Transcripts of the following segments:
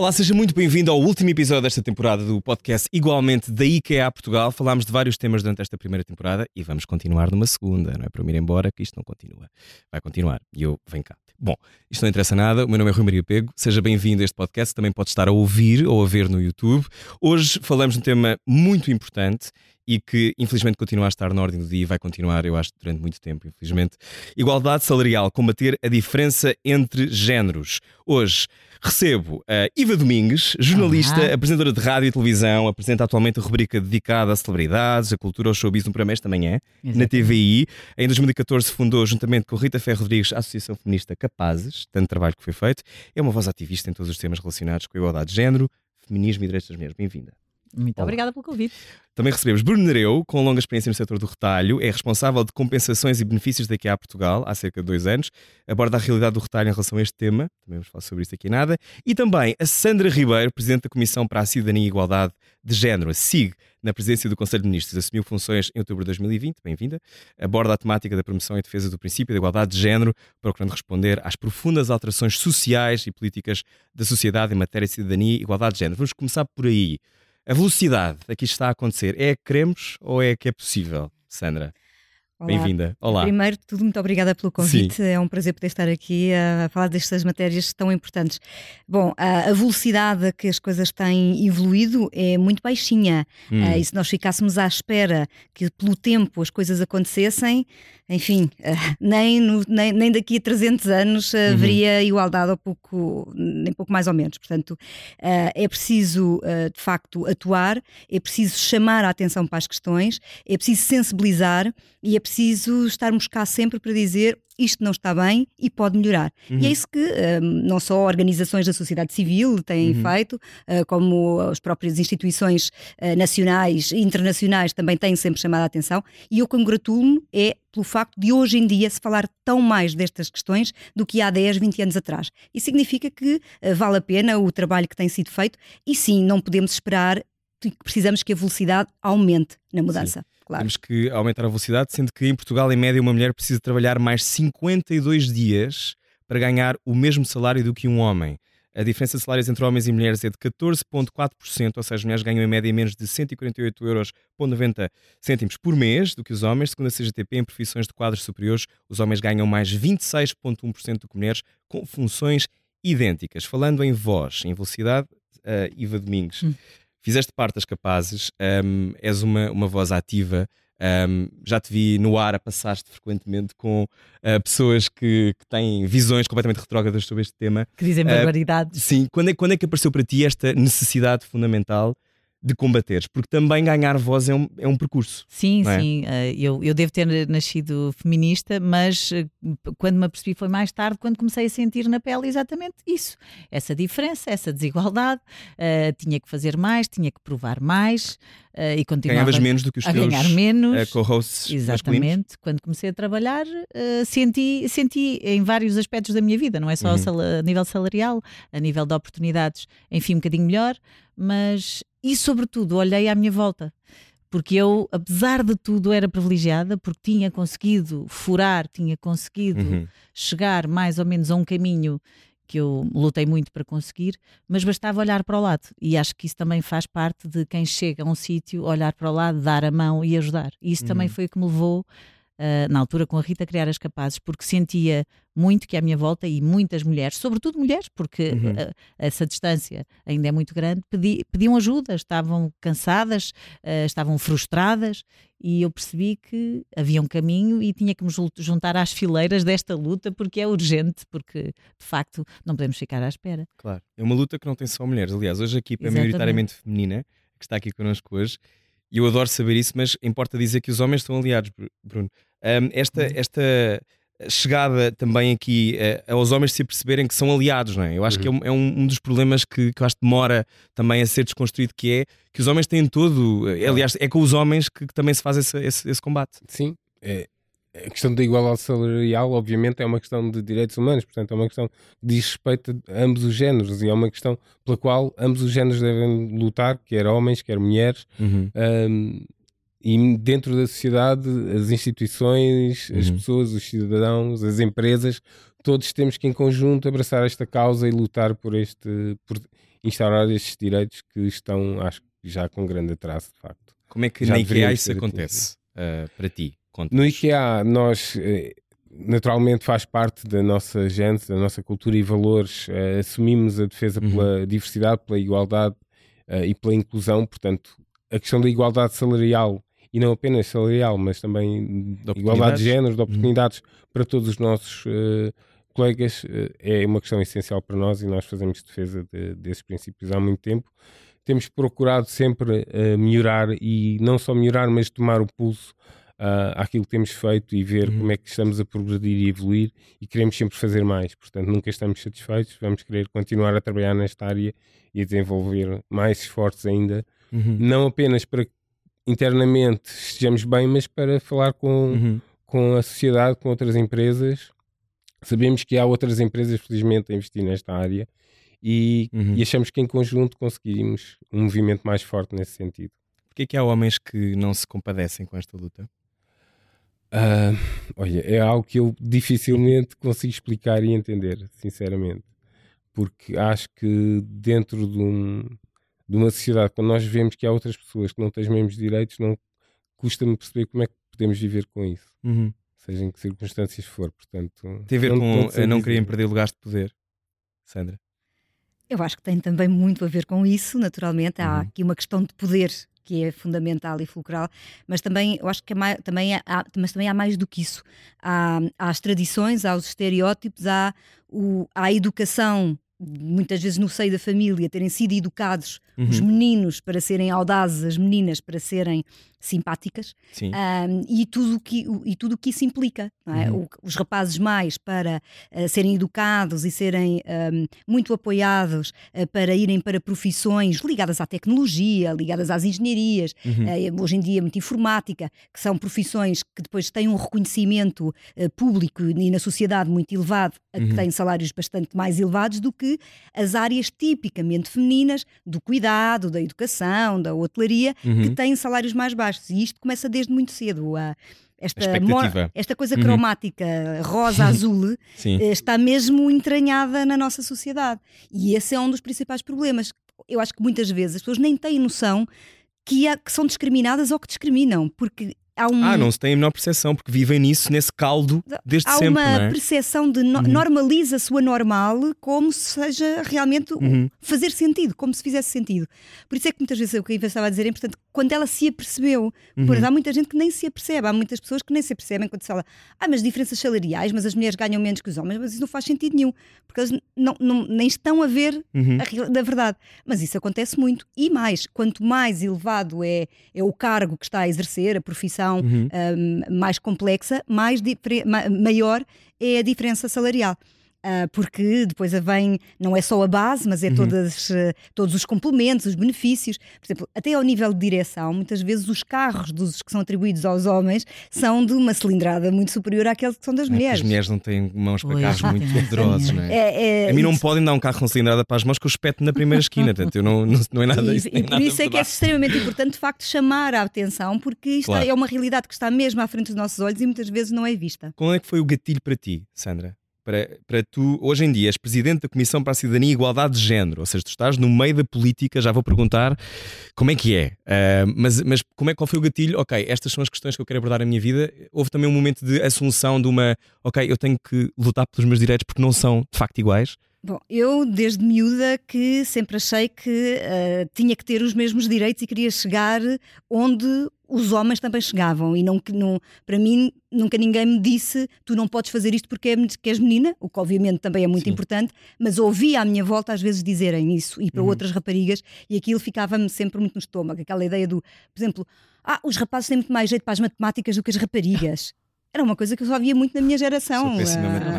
Olá, seja muito bem-vindo ao último episódio desta temporada do podcast Igualmente da IKEA Portugal. Falámos de vários temas durante esta primeira temporada e vamos continuar numa segunda, não é para me ir embora que isto não continua. Vai continuar e eu venho cá. Bom, isto não interessa nada, o meu nome é Rui Maria Pego, seja bem-vindo a este podcast, também pode estar a ouvir ou a ver no YouTube. Hoje falamos de um tema muito importante e que infelizmente continua a estar na ordem do dia e vai continuar, eu acho, durante muito tempo, infelizmente. Igualdade salarial, combater a diferença entre géneros. Hoje recebo a Iva Domingues, jornalista, Olá. apresentadora de rádio e televisão, apresenta atualmente a rubrica dedicada a celebridades, a cultura, ao showbiz no programa esta manhã, Exatamente. na TVI. Em 2014 fundou, juntamente com Rita Ferro Rodrigues, a Associação Feminista Capazes, tanto trabalho que foi feito. É uma voz ativista em todos os temas relacionados com a igualdade de género, feminismo e direitos das mulheres. Bem-vinda. Muito Olá. obrigada pelo convite. Também recebemos Bruno Nereu, com longa experiência no setor do retalho, é responsável de compensações e benefícios da IKEA Portugal há cerca de dois anos, aborda a realidade do retalho em relação a este tema, também vamos falar sobre isso aqui nada, e também a Sandra Ribeiro, Presidente da Comissão para a Cidadania e Igualdade de Género, a SIG, na presidência do Conselho de Ministros, assumiu funções em outubro de 2020, bem-vinda, aborda a temática da promoção e defesa do princípio da igualdade de género, procurando responder às profundas alterações sociais e políticas da sociedade em matéria de cidadania e igualdade de género. Vamos começar por aí. A velocidade a que isto está a acontecer é a que queremos ou é a que é possível, Sandra? Bem-vinda. Olá. Primeiro de tudo, muito obrigada pelo convite. Sim. É um prazer poder estar aqui a falar destas matérias tão importantes. Bom, a velocidade a que as coisas têm evoluído é muito baixinha. Hum. Uh, e se nós ficássemos à espera que pelo tempo as coisas acontecessem, enfim, uh, nem, no, nem, nem, daqui a 300 anos uh, uhum. haveria igualdade, ou pouco, nem pouco mais ou menos. Portanto, é preciso, de facto, atuar, é preciso chamar a atenção para as questões, é preciso sensibilizar e é preciso estarmos cá sempre para dizer isto não está bem e pode melhorar. Uhum. E é uhum. isso que um, não só organizações da sociedade civil têm uhum. feito, uh, como as próprias instituições uh, nacionais e internacionais também têm sempre chamado a atenção. E eu congratulo-me é pelo facto de hoje em dia se falar tão mais destas questões do que há 10, 20 anos atrás. Isso significa que uh, vale a pena o trabalho que tem sido feito e sim, não podemos esperar precisamos que a velocidade aumente na mudança. Sim. Claro. Temos que aumentar a velocidade, sendo que em Portugal, em média, uma mulher precisa trabalhar mais 52 dias para ganhar o mesmo salário do que um homem. A diferença de salários entre homens e mulheres é de 14,4%, ou seja, as mulheres ganham em média menos de 148,90 euros por mês do que os homens. Segundo a CGTP, em profissões de quadros superiores, os homens ganham mais 26,1% do que mulheres, com funções idênticas. Falando em voz, em velocidade, uh, Iva Domingos. Hum fizeste parte das capazes, um, és uma, uma voz ativa. Um, já te vi no ar a passaste frequentemente com uh, pessoas que, que, têm visões completamente retrógradas sobre este tema. Que dizem barbaridades. Uh, sim, quando é, quando é que apareceu para ti esta necessidade fundamental de combateres, porque também ganhar voz é um, é um percurso. Sim, é? sim. Uh, eu, eu devo ter nascido feminista, mas uh, quando me apercebi foi mais tarde, quando comecei a sentir na pele exatamente isso. Essa diferença, essa desigualdade. Uh, tinha que fazer mais, tinha que provar mais. e continuava Ganhavas menos do que os a teus ganhar menos. co-hosts Exatamente. Masculinos. Quando comecei a trabalhar, senti, senti em vários aspectos da minha vida, não é só uhum. a nível salarial, a nível de oportunidades, enfim, um bocadinho melhor, mas e, sobretudo, olhei à minha volta. Porque eu, apesar de tudo, era privilegiada, porque tinha conseguido furar, tinha conseguido uhum. chegar mais ou menos a um caminho que eu lutei muito para conseguir, mas bastava olhar para o lado. E acho que isso também faz parte de quem chega a um sítio, olhar para o lado, dar a mão e ajudar. E isso uhum. também foi o que me levou uh, na altura com a Rita criar as capazes, porque sentia muito que à minha volta e muitas mulheres, sobretudo mulheres, porque uhum. uh, essa distância ainda é muito grande, pedi, pediam ajuda, estavam cansadas, uh, estavam frustradas e eu percebi que havia um caminho e tinha que me juntar às fileiras desta luta porque é urgente, porque de facto não podemos ficar à espera. Claro, é uma luta que não tem só mulheres. Aliás, hoje a equipa é maioritariamente feminina, que está aqui connosco hoje, e eu adoro saber isso, mas importa dizer que os homens estão aliados, Bruno. Um, esta, uhum. esta chegada também aqui uh, aos homens se perceberem que são aliados, não é? Eu acho uhum. que é, um, é um, dos problemas que, que eu acho que demora também a ser desconstruído, que é que os homens têm todo, eh, aliás, é com os homens que, que também se faz esse, esse, esse combate. Sim, é, a questão da igualdade salarial, obviamente, é uma questão de direitos humanos, portanto, é uma questão que diz respeito a ambos os géneros e é uma questão pela qual ambos os géneros devem lutar, quer homens, quer mulheres. Uhum. Um, e dentro da sociedade, as instituições, uhum. as pessoas, os cidadãos, as empresas, todos temos que em conjunto abraçar esta causa e lutar por este. Por, instaurar estes direitos que estão, acho que já com grande atraso, de facto. Como é que já na IKEA isso acontece uh, para ti? No IKEA, nós eh, naturalmente faz parte da nossa gente, da nossa cultura e valores. Uh, assumimos a defesa uhum. pela diversidade, pela igualdade uh, e pela inclusão. Portanto, a questão da igualdade salarial e não apenas salarial, mas também de igualdade de género, de uhum. oportunidades uhum. para todos os nossos uh, colegas é uma questão essencial para nós e nós fazemos defesa de, desses princípios há muito tempo. Temos procurado sempre melhorar e não só melhorar, mas tomar o pulso uh, àquilo que temos feito e ver uhum. como é que estamos a progredir e evoluir e queremos sempre fazer mais. Portanto, nunca estamos satisfeitos, vamos querer continuar a trabalhar nesta área e a desenvolver mais esforços ainda, uhum. não apenas para que internamente estejamos bem, mas para falar com, uhum. com a sociedade, com outras empresas. Sabemos que há outras empresas, felizmente, a investir nesta área e, uhum. e achamos que em conjunto conseguimos um movimento mais forte nesse sentido. Porquê é que há homens que não se compadecem com esta luta? Uh, olha, é algo que eu dificilmente consigo explicar e entender, sinceramente. Porque acho que dentro de, um, de uma sociedade, quando nós vemos que há outras pessoas que não têm os mesmos direitos, não custa-me perceber como é que podemos viver com isso. Uhum. Seja em que circunstâncias for. Portanto, tem a ver com a não quererem perder lugares de poder, Sandra? Eu acho que tem também muito a ver com isso, naturalmente. Há uhum. aqui uma questão de poder que é fundamental e fulcral, mas também eu acho que é mais, também há, mas também há mais do que isso. Há, há as tradições, há os estereótipos, há, o, há a educação muitas vezes no seio da família, terem sido educados uhum. os meninos para serem audazes, as meninas para serem simpáticas um, e tudo que e tudo o que isso implica é? uhum. o, os rapazes mais para uh, serem educados e serem um, muito apoiados uh, para irem para profissões ligadas à tecnologia ligadas às engenharias uhum. uh, hoje em dia muito informática que são profissões que depois têm um reconhecimento público e na sociedade muito elevado que uhum. têm salários bastante mais elevados do que as áreas tipicamente femininas do cuidado da educação da hotelaria que uhum. têm salários mais baixos baixos. E isto começa desde muito cedo. A, esta, esta coisa uhum. cromática rosa-azul eh, está mesmo entranhada na nossa sociedade. E esse é um dos principais problemas. Eu acho que muitas vezes as pessoas nem têm noção que, há, que são discriminadas ou que discriminam, porque há um... Ah, não se tem a menor percepção, porque vivem nisso, nesse caldo, desde há sempre. Há uma é? percepção de no uhum. normaliza-se o anormal como se seja realmente uhum. fazer sentido, como se fizesse sentido. Por isso é que muitas vezes o que a Iva estava a dizer é importante quando ela se apercebeu. Uhum. Pois há muita gente que nem se apercebe, há muitas pessoas que nem se apercebem quando se fala, ah, mas diferenças salariais, mas as mulheres ganham menos que os homens, mas isso não faz sentido nenhum, porque eles não, não nem estão a ver uhum. a, da verdade. Mas isso acontece muito. E mais, quanto mais elevado é, é o cargo que está a exercer, a profissão uhum. um, mais complexa, mais maior é a diferença salarial. Uh, porque depois vem, não é só a base, mas é uhum. todas, uh, todos os complementos, os benefícios. Por exemplo, até ao nível de direção, muitas vezes os carros dos que são atribuídos aos homens são de uma cilindrada muito superior àqueles que são das é mulheres. As mulheres não têm mãos para carros muito poderosos, não é? é, é a mim não podem dar um carro com cilindrada para as mãos que eu espeto na primeira esquina, portanto, eu não, não, não é nada isso. E, por isso é que é extremamente importante, de facto, chamar a atenção, porque isto claro. é uma realidade que está mesmo à frente dos nossos olhos e muitas vezes não é vista. Qual é que foi o gatilho para ti, Sandra? Para, para tu, hoje em dia, és presidente da Comissão para a Cidadania e Igualdade de Género, ou seja, tu estás no meio da política, já vou perguntar como é que é, uh, mas, mas como é, qual foi o gatilho? Ok, estas são as questões que eu quero abordar na minha vida. Houve também um momento de assunção de uma, ok, eu tenho que lutar pelos meus direitos porque não são de facto iguais. Bom, eu desde miúda que sempre achei que uh, tinha que ter os mesmos direitos e queria chegar onde os homens também chegavam e não, não, para mim nunca ninguém me disse tu não podes fazer isto porque, é, és menina, o que obviamente também é muito Sim. importante, mas ouvi à minha volta às vezes dizerem isso e para uhum. outras raparigas e aquilo ficava-me sempre muito no estômago, aquela ideia do, por exemplo, ah, os rapazes têm muito mais jeito para as matemáticas do que as raparigas. Era uma coisa que eu só via muito na minha geração, uh,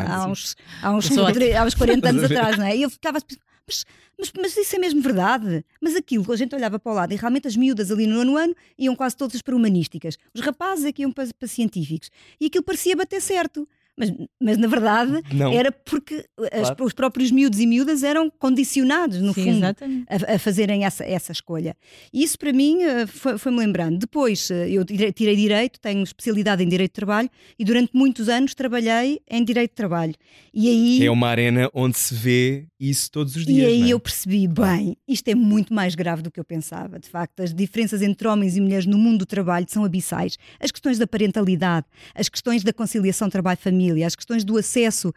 há, uns, há, uns, há uns 40 anos atrás, não é? E eu ficava mas, mas, mas, isso é mesmo verdade. Mas aquilo que a gente olhava para o lado e realmente as miúdas ali no nono ano iam quase todas para humanísticas. Os rapazes aqui é iam para, para científicos. E aquilo parecia bater certo. Mas, mas na verdade não. era porque as, claro. os próprios miúdos e miúdas eram condicionados, no Sim, fundo, a, a, fazerem essa, essa escolha. E isso para mim eh, foi-me foi lembrando. Depois eh, eu tirei Direito, tenho especialidade em Direito de Trabalho e durante muitos anos trabalhei em Direito de Trabalho. E aí... É uma arena onde se vê isso todos os dias. E aí é? eu percebi, bem, isto é muito mais grave do que eu pensava. De facto, as diferenças entre homens e mulheres no mundo do trabalho são abissais. As questões da parentalidade, as questões da conciliação trabalho-família, as questões do acesso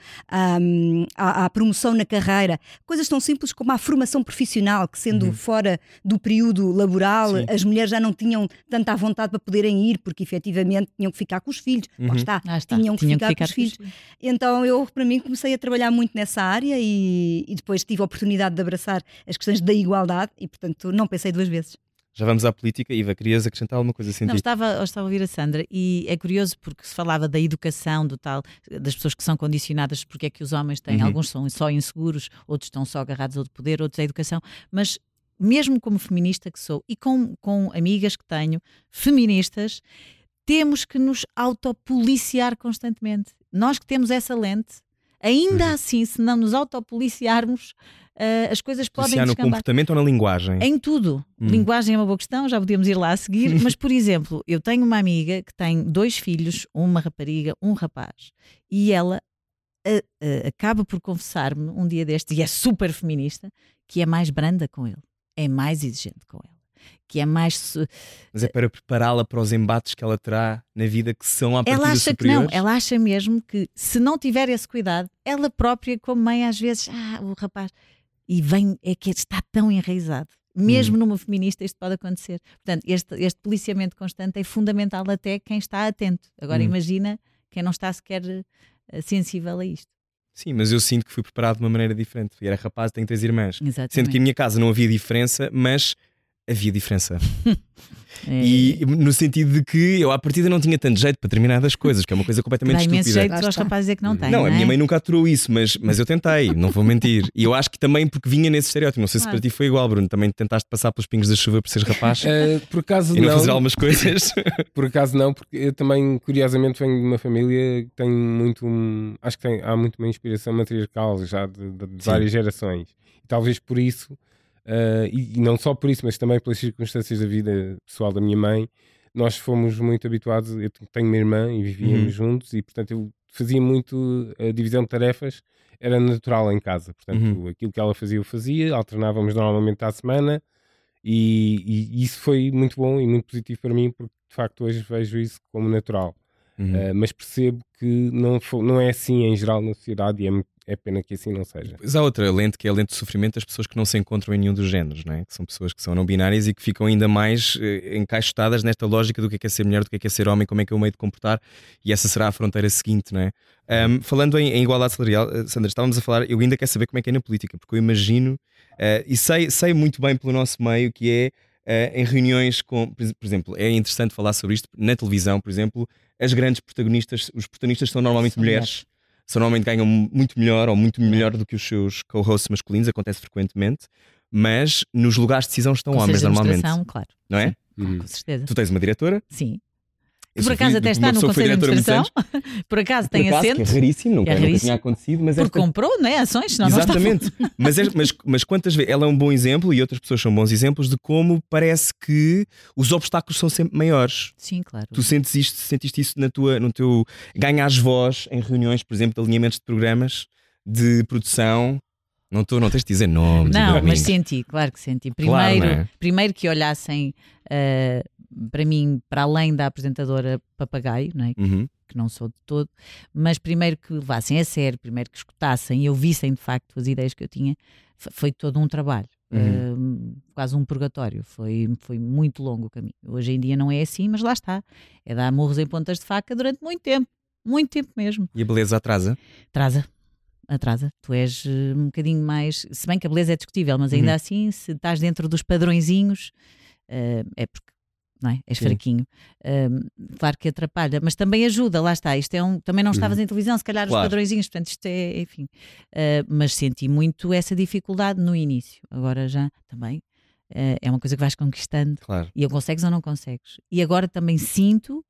um, à, à, promoção na carreira, coisas tão simples como a formação profissional, que sendo uhum. fora do período laboral, Sim. as mulheres já não tinham tanta vontade para poderem ir, porque efetivamente tinham que ficar com os filhos. Uhum. Lá está, ah, está. Tinham, que, tinham ficar que, ficar com os filhos. Então eu, para mim, comecei a trabalhar muito nessa área e, e depois tive a oportunidade de abraçar as questões da igualdade e, portanto, não pensei duas vezes. Já vamos à política. Iva, querias acrescentar alguma coisa assim? Não, estava, estava a ouvir a Sandra e é curioso porque se falava da educação, do tal, das pessoas que são condicionadas, porque é que os homens têm, uhum. alguns são só inseguros, outros estão só agarrados ao poder, outros à educação, mas mesmo como feminista que sou e com, com amigas que tenho, feministas, temos que nos autopoliciar constantemente. Nós que temos essa lente, ainda uhum. assim, se não nos autopoliciarmos, uh, as coisas podem Policiar no comportamento ou na linguagem? Em tudo. Uhum. Linguagem é uma boa questão, já podíamos ir lá a seguir, mas, por exemplo, eu tenho uma amiga que tem dois filhos, uma rapariga, um rapaz, e ela uh, uh, acaba por confessar-me um dia destes, e é super feminista, que é mais branda com ele, é mais exigente com ele que é mais. Mas é para prepará-la para os embates que ela terá na vida que são à Ela acha superiores. que não, ela acha mesmo que se não tiver esse cuidado, ela própria, como mãe, às vezes, ah, o rapaz. E vem, é que está tão enraizado. Mesmo hum. numa feminista, isto pode acontecer. Portanto, este, este policiamento constante é fundamental até quem está atento. Agora, hum. imagina quem não está sequer uh, sensível a isto. Sim, mas eu sinto que fui preparado de uma maneira diferente. Eu era rapaz, tenho três irmãs. Exatamente. Sendo que em minha casa não havia diferença, mas havia diferença. É. E no sentido de que eu à partida não tinha tanto jeito para determinadas coisas, que é uma coisa completamente Dá estúpida. jeito aos rapazes é que não tem. Não, não a minha é? mãe nunca aturou isso, mas, mas eu tentei, não vou mentir. E eu acho que também porque vinha nesse estereótipo. Não sei se para ti foi igual, Bruno. Também tentaste passar pelos pingos da chuva por seres rapaz. Uh, por acaso e não. fazer algumas coisas. por acaso não, porque eu também, curiosamente, venho de uma família que tem muito. Acho que tem, há muito uma inspiração matriarcal já de, de, de várias gerações. E talvez por isso Uh, e, e, não só por isso, mas também pelas circunstâncias da vida pessoal da minha mãe, nós fomos muito habituados. Eu tenho uma irmã e vivíamos uhum. juntos, e portanto eu fazia muito a divisão de tarefas, era natural em casa. Portanto, uhum. aquilo que ela fazia, eu fazia, alternávamos normalmente à semana, e, e, isso foi muito bom e muito positivo para mim, porque de facto hoje vejo isso como natural. Uhum. Uh, mas percebo que não, não é assim em geral na sociedade e é muito é pena que assim não seja. Mas há outra lente que é a lente de sofrimento das pessoas que não se encontram em nenhum dos géneros, não é? que são pessoas que são não binárias e que ficam ainda mais eh, encaixotadas nesta lógica do que é, que é ser mulher, do que é, que é ser homem, como é que é o meio de comportar, e essa será a fronteira seguinte, não é? Um, falando em, em, igualdade salarial, eh, Sandra, estávamos a falar, eu ainda quero saber como é que é na política, porque eu imagino uh, e sei, sei muito bem pelo nosso meio que é uh, em reuniões com, por exemplo, é interessante falar sobre isto na televisão, por exemplo, as grandes protagonistas, os protagonistas são normalmente são mulheres. mulheres são normalmente ganham muito melhor ou muito melhor do que os seus co-hosts masculinos, acontece frequentemente, mas nos lugares de decisão estão Com homens normalmente. Claro. Não é? Uhum. Com certeza. Tu tens uma diretora? Sim. Por acaso até está no Conselho de Administração. por acaso tem acaso, assento. Que é raríssimo, nunca, é raríssimo. nunca tinha acontecido. Mas Porque esta... comprou, não é? Ações, senão Exatamente. Não mas, é, mas, mas quantas vezes. Ela é um bom exemplo e outras pessoas são bons exemplos de como parece que os obstáculos são sempre maiores. Sim, claro. Tu sentes isto, sentiste isso na tua, no teu. Ganhas voz em reuniões, por exemplo, de alinhamentos de programas de produção. Não, tô, não tens de dizer nomes. Não, mas senti, claro que senti. Primeiro, claro, é? primeiro que olhassem. Uh, para mim, para além da apresentadora papagaio, não é? Uhum. que não sou de todo, mas primeiro que levassem a sério, primeiro que escutassem e ouvissem de facto as ideias que eu tinha, foi todo um trabalho. Uhum. Uh, quase um purgatório, foi, foi muito longo o caminho. Hoje em dia não é assim, mas lá está. É dar morros em pontas de faca durante muito tempo, muito tempo mesmo. E a beleza atrasa? Atrasa, atrasa. Tu és eh, um bocadinho mais. Se bem que a beleza é discutível, mas ainda uhum. assim, se estás dentro dos padrõezinhos, uh, é porque não é? És Sim. fraquinho. claro que atrapalha, mas também ajuda, lá está. Isto é um, também não estavas uhum. em televisão, se calhar claro. os padrõezinhos, portanto, isto é, enfim. Uh, mas senti muito essa dificuldade no início. Agora já também uh, é uma coisa que vais conquistando claro. e ou consegues ou não consegues. E agora também sinto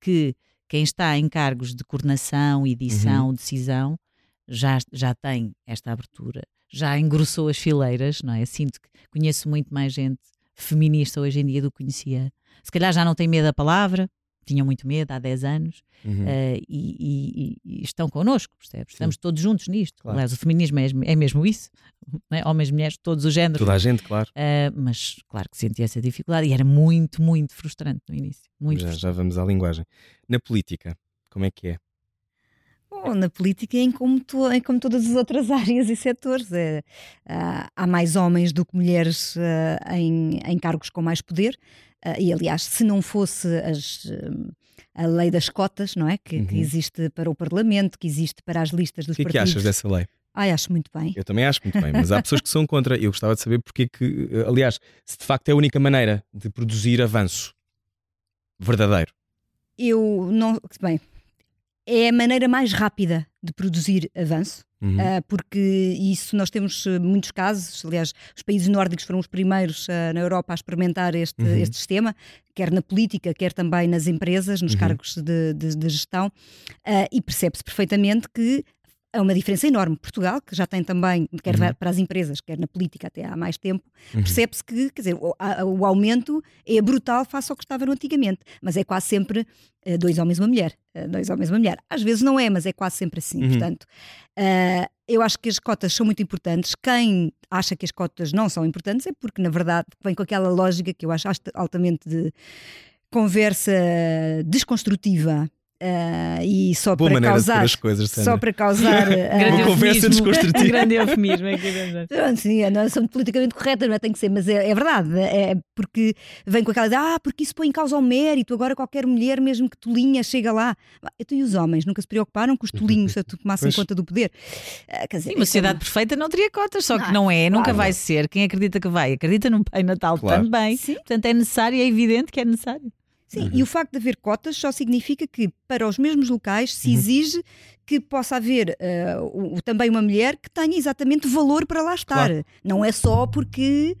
que quem está em cargos de coordenação, edição, uhum. decisão, já, já tem esta abertura, já engrossou as fileiras, não é? Sinto que conheço muito mais gente feminista hoje em dia do que conhecia se calhar já não tem medo da palavra, tinham muito medo há 10 anos uhum. uh, e, e, e, estão connosco, percebes? Estamos todos juntos nisto. Claro. Aliás, o feminismo é, é mesmo isso, é? homens, mulheres, todos os géneros. Toda a gente, claro. Uh, mas claro que sentia essa dificuldade e era muito, muito frustrante no início. Muito já, já vamos à linguagem. Na política, como é que é? Bom, na política, em como, to, em como todas as outras áreas e setores, é, há mais homens do que mulheres uh, em, em cargos com mais poder. Uh, e aliás, se não fosse as, a lei das cotas, não é? Que, uhum. que, existe para o Parlamento, que existe para as listas dos que partidos. O que achas dessa lei? Ai, acho muito bem. Eu também acho muito bem, mas há pessoas que são contra. Eu gostava de saber porque que, aliás, se de facto é a única maneira de produzir avanço verdadeiro. Eu não. Bem, é a maneira mais rápida de produzir avanço, uhum. uh, porque isso nós temos uh, muitos casos, aliás, os países nórdicos foram os primeiros uh, na Europa a experimentar este, uhum. este sistema, quer na política, quer também nas empresas, nos uhum. cargos de, de, de gestão, e percebe-se perfeitamente que é uma diferença enorme. Portugal, que já tem também, quer uhum. para as empresas, quer na política até há mais tempo, uhum. percebe-se que quer dizer, o, a, o, aumento é brutal face ao que estava antigamente, mas é quase sempre uh, dois homens e uma mulher. Uh, dois homens e uma mulher. Às vezes não é, mas é quase sempre assim. Uhum. Portanto, uh, eu acho que as cotas são muito importantes. Quem acha que as cotas não são importantes é porque, na verdade, vem com aquela lógica que eu acho altamente de conversa desconstrutiva Uh, e só Boa para causar de coisas, só para causar uh, uma conversa desconstrutiva grande eufemismo é Pronto, sim, não sou politicamente correta não é? tem que ser mas é, é, verdade é porque vem com aquela ideia ah porque isso põe em causa o mérito agora qualquer mulher mesmo que tolinha chega lá então e os homens nunca se preocuparam com os tolinhos a tomassem pois. conta do poder uh, quer dizer, sim, uma sociedade perfeita não teria cotas só que ah, não é claro. nunca vai ser quem acredita que vai acredita num Pai Natal claro. também sim. portanto é necessário é evidente que é necessário Sim, uhum. e o facto de haver cotas só significa que para os mesmos locais se uhum. exige que possa haver uh, o, também uma mulher que tenha exatamente valor para lá estar. Claro. Não é só porque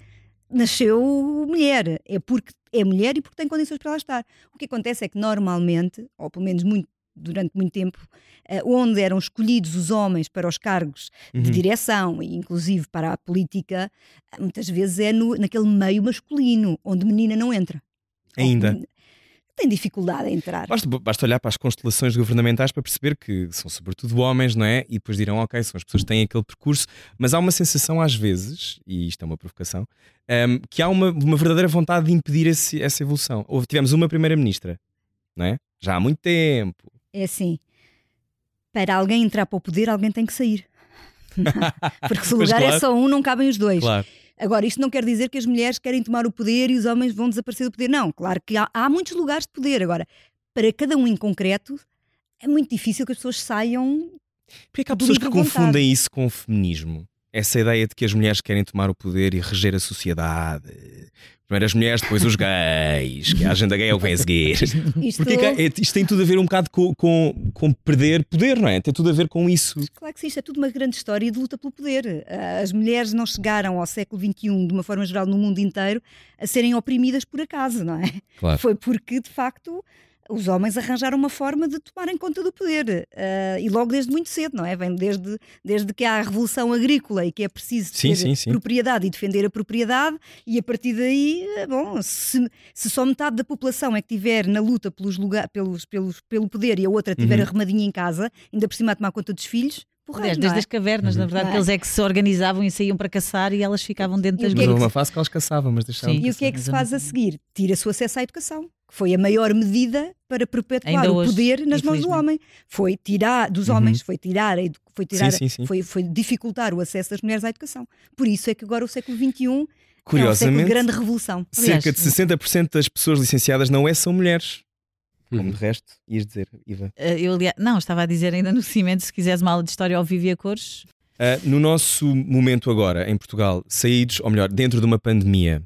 nasceu mulher, é porque é mulher e porque tem condições para lá estar. O que acontece é que normalmente, ou pelo menos muito, durante muito tempo, uh, onde eram escolhidos os homens para os cargos uhum. de direção e inclusive para a política, muitas vezes é no, naquele meio masculino, onde menina não entra. Ainda. Tem dificuldade em entrar. Basta, basta, olhar para as constelações governamentais para perceber que são sobretudo homens, não é? E depois dirão, ok, são as pessoas que têm aquele percurso, mas há uma sensação às vezes, e isto é uma provocação, um, que há uma, uma verdadeira vontade de impedir esse, essa evolução. Houve, tivemos uma primeira-ministra, não é? Já há muito tempo. É assim, para alguém entrar para o poder, alguém tem que sair. Porque se o lugar é claro. é só um, não cabem os dois. Claro. Agora, isto não quer dizer que as mulheres querem tomar o poder e os homens vão desaparecer do poder. Não, claro que há, há muitos lugares de poder. Agora, para cada um em concreto, é muito difícil que as pessoas saiam. Porque há pessoas que confundem isso com o feminismo? Essa ideia de que as mulheres querem tomar o poder e reger a sociedade. Primeiro as mulheres, depois os gays, que a agenda gay é o que vem a seguir. Isto... Porque é, isto tem tudo a ver um bocado com, com, com, perder poder, não é? Tem tudo a ver com isso. Claro que sim, isto é tudo uma grande história de luta pelo poder. Ah, as mulheres não chegaram ao século XXI, de uma forma geral, no mundo inteiro, a serem oprimidas por acaso, não é? Claro. Foi porque, de facto, os homens arranjaram uma forma de tomarem conta do poder. Uh, e logo desde muito cedo, não é? Vem desde, desde que há a revolução agrícola e que é preciso sim, ter sim, sim. propriedade e defender a propriedade, e a partir daí, eh, bom, se, se só metade da população é que tiver na luta pelos lugar, pelos, pelos, pelo poder e a outra tiver uhum. arrumadinha em casa, ainda por cima a tomar conta dos filhos, Porra, desde, é? as cavernas, uhum. na verdade, é? eles é que se organizavam e saíam para caçar e elas ficavam dentro das Mas houve uma fase que elas caçavam, mas deixavam. Sim. E o que é que se faz a seguir? Tira-se o acesso à educação, que foi a maior medida para perpetuar Ainda o hoje, poder nas mãos do homem. Foi tirar dos uhum. homens, foi tirar, foi, tirar sim, sim, sim. Foi, foi dificultar o acesso das mulheres à educação. Por isso é que agora o século XXI Curiosamente, é um século de grande revolução. Aliás, cerca de 60% das pessoas licenciadas não é são mulheres. Como de resto, ias dizer, Iva? Uh, eu, não, estava a dizer ainda no cimento, se quiseres uma aula de história ao vivo e a cores. Uh, no nosso momento agora, em Portugal, saídos, ou melhor, dentro de uma pandemia,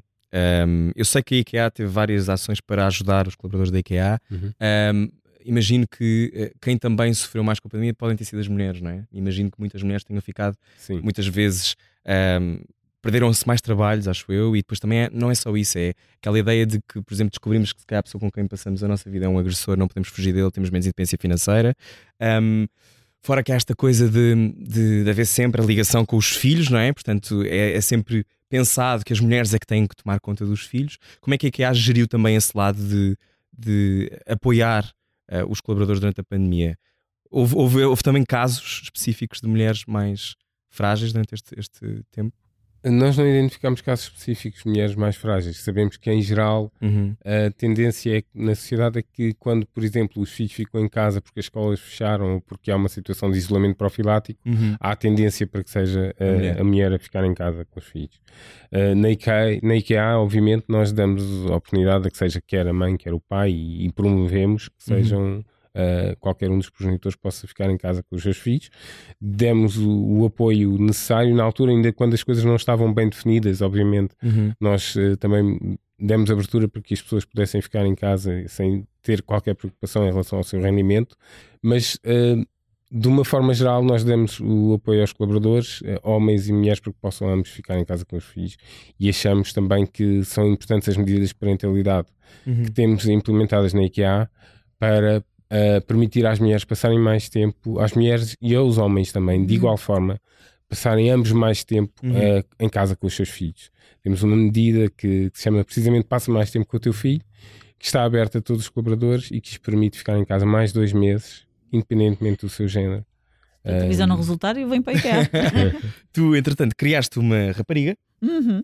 um, eu sei que a IKEA teve várias ações para ajudar os colaboradores da IKEA. Uhum. Um, imagino que uh, quem também sofreu mais com a pandemia podem ter sido as mulheres, não é? Imagino que muitas mulheres tenham ficado Sim. muitas vezes um, perderam-se mais trabalhos, acho eu, e depois também é, não é só isso, é aquela ideia de que, por exemplo, descobrimos que a pessoa com quem passamos a nossa vida é um agressor, não podemos fugir dele, temos menos independência financeira. Um, fora que há esta coisa de, de, de, haver sempre a ligação com os filhos, não é? Portanto, é, é, sempre pensado que as mulheres é que têm que tomar conta dos filhos. Como é que é a geriu também esse lado de, de apoiar uh, os colaboradores durante a pandemia, houve, houve, houve, também casos específicos de mulheres mais frágeis durante este, este tempo? Nós não identificamos casos específicos de mulheres mais frágeis. Sabemos que, em geral, uhum. a tendência é, na sociedade é que, quando, por exemplo, os filhos ficam em casa porque as escolas fecharam ou porque há uma situação de isolamento profilático, uhum. há a tendência para que seja a, a, mulher. a, mulher. a ficar em casa com os filhos. Uh, na, IKEA, na IKEA, obviamente, nós damos a oportunidade a que seja quer a mãe, quer o pai e, e promovemos que uhum. sejam. Uhum uh, qualquer um dos progenitores possa ficar em casa com os seus filhos. Demos o, o, apoio necessário na altura, ainda quando as coisas não estavam bem definidas, obviamente, uhum. nós uh, também demos abertura para que as pessoas pudessem ficar em casa sem ter qualquer preocupação em relação ao seu rendimento, mas uh, de uma forma geral, nós demos o apoio aos colaboradores, homens e mulheres, para que possam ambos ficar em casa com os filhos. E achamos também que são importantes as medidas de parentalidade uhum. que temos implementadas na IKEA para uh, permitir às mulheres passarem mais tempo, às mulheres e aos homens também, de uhum. igual forma, passarem ambos mais tempo uhum. uh, em casa com os seus filhos. Temos uma medida que, que, se chama precisamente Passa Mais Tempo com o Teu Filho, que está aberta a todos os colaboradores e que lhes permite ficar em casa mais dois meses, independentemente do seu género. A televisão uh, não resultar e eu venho para IKEA. tu, entretanto, criaste uma rapariga. Uhum.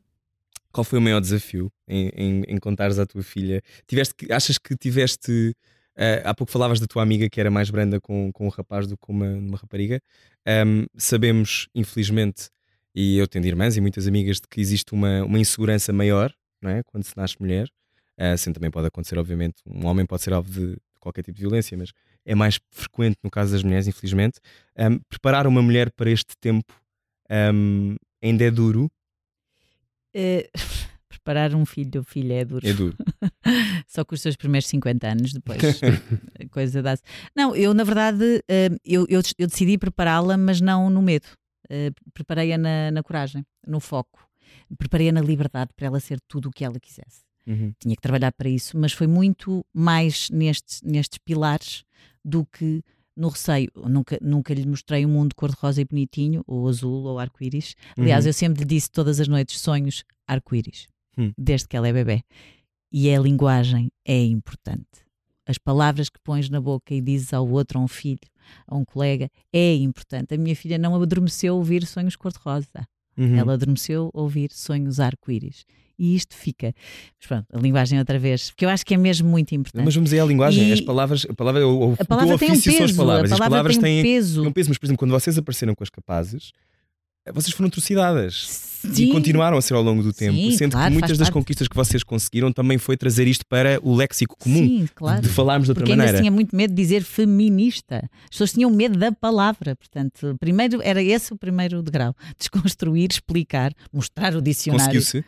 Qual foi o maior desafio em, em, em contares à tua filha? Tiveste, achas que tiveste Uh, há pouco falavas da tua amiga que era mais branda com, com um rapaz do que com uma, uma rapariga. Um, sabemos, infelizmente, e eu tenho irmãs e muitas amigas, de que existe uma, uma insegurança maior não é? quando se nasce mulher. Uh, assim também pode acontecer, obviamente. Um homem pode ser alvo de qualquer tipo de violência, mas é mais frequente no caso das mulheres, infelizmente. Um, preparar uma mulher para este tempo um, ainda é duro. Uh, preparar um filho ou filha é duro. É duro. Só com os seus primeiros 50 anos, depois coisa dá -se. Não, eu na verdade eh, eu, eu, eu decidi prepará-la, mas não no medo. Eh, preparei-a na, na coragem, no foco. Preparei-a na liberdade para ela ser tudo o que ela quisesse. Uhum. Tinha que trabalhar para isso, mas foi muito mais nestes, nestes pilares do que no receio. Nunca, nunca lhe mostrei um mundo cor-de-rosa e bonitinho, ou azul, ou arco-íris. Aliás, uhum. eu sempre lhe disse todas as noites sonhos arco-íris hum. desde que ela é bebê. E a linguagem é importante. As palavras que pões na boca e dizes ao outro, a um filho, a um colega, é importante. A minha filha não adormeceu a ouvir sonhos cor-de-rosa. Uhum. Ela adormeceu a ouvir sonhos arco-íris. E isto fica. Mas pronto, a linguagem outra vez, porque eu acho que é mesmo muito importante. Mas vamos aí à linguagem, e... as palavras, a palavra, o, a palavra tem um peso, as palavras. A palavra as palavras tem um têm, peso. Têm um peso, mas por exemplo, quando vocês apareceram com as capazes, vocês foram atrocidades. Sim. E continuaram a ser ao longo do tempo, Sim, sendo claro, que muitas das parte. conquistas que vocês conseguiram também foi trazer isto para o léxico comum, Sim, claro. de falarmos de outra Porque maneira. Porque tinha muito medo de dizer feminista. As pessoas tinham medo da palavra, portanto, primeiro era esse o primeiro degrau, desconstruir, explicar, mostrar o dicionário. Conseguiu-se?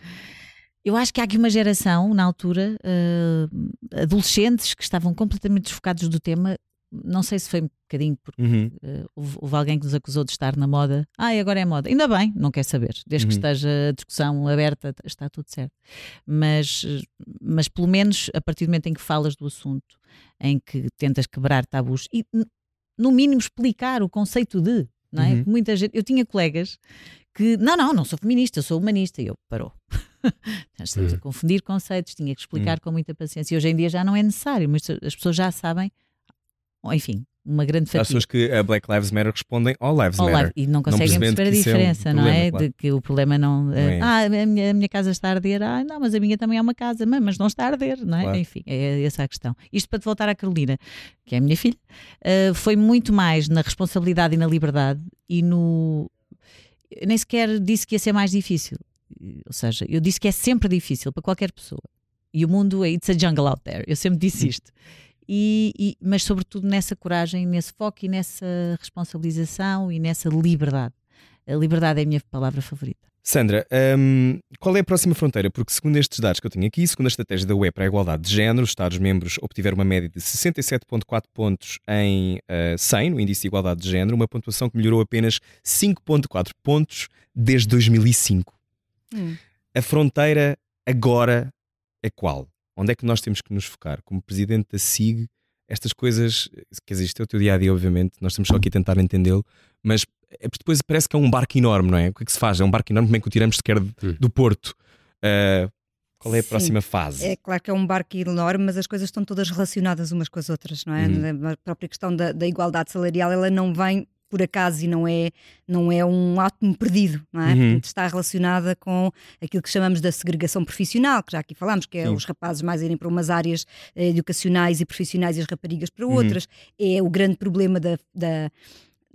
Eu acho que há aqui uma geração, na altura, uh, adolescentes que estavam completamente desfocados do tema não sei se foi um bocadinho porque uhum. uh, houve, houve, alguém que nos acusou de estar na moda. Ah, e agora é moda. Ainda bem, não quer saber. Desde uhum. que esteja a discussão aberta, está tudo certo. Mas, mas pelo menos a partir do momento em que falas do assunto, em que tentas quebrar tabus e, no mínimo, explicar o conceito de. Não é? Uhum. Muita gente, eu tinha colegas que, não, não, não sou feminista, sou humanista. E eu, parou. Estamos a uhum. confundir conceitos, tinha que explicar uhum. com muita paciência. E hoje em dia já não é necessário, mas as pessoas já sabem enfim, uma grande fatia. Há pessoas que a Black Lives Matter respondem All Lives All Matter. e não conseguem perceber a diferença, é um não é? Claro. De que o problema não. não é. Ah, a minha, a minha, casa está a arder. Ah, não, mas a minha também é uma casa, mas não está a arder, não é? Claro. Enfim, é essa a questão. Isto para te voltar à Carolina, que é a minha filha, uh, foi muito mais na responsabilidade e na liberdade e no. Eu nem sequer disse que ia ser mais difícil. Ou seja, eu disse que é sempre difícil para qualquer pessoa. E o mundo é it's a jungle out there. Eu sempre disse isto e, e, mas sobretudo nessa coragem, nesse foco e nessa responsabilização e nessa liberdade. A liberdade é a minha palavra favorita. Sandra, um, qual é a próxima fronteira? Porque, segundo estes dados que eu tenho aqui, segundo a estratégia da UE para a igualdade de género, os Estados-membros obtiveram uma média de 67,4 pontos em uh, 100 no índice de igualdade de género, uma pontuação que melhorou apenas 5,4 pontos desde 2005. Hum. A fronteira agora é qual? Onde é que nós temos que nos focar? Como presidente da SIG, estas coisas, quer dizer, isto é o teu dia a dia, obviamente, nós estamos só aqui a tentar entendê-lo, mas é, depois parece que é um barco enorme, não é? O que é que se faz? É um barco enorme, como é que o tiramos sequer do Porto? Uh, Qual é a Sim. próxima fase? É claro que é um barco enorme, mas as coisas estão todas relacionadas umas com as outras, não é? Uhum. A própria questão da, da igualdade salarial, ela não vem por acaso e não é, não é um átomo perdido, não é? Uhum. Portanto, está relacionada com aquilo que chamamos da segregação profissional, que já aqui falámos, que é Sim. os rapazes mais irem para umas áreas eh, educacionais e profissionais e as raparigas para Uhum. outras. É o grande problema da, da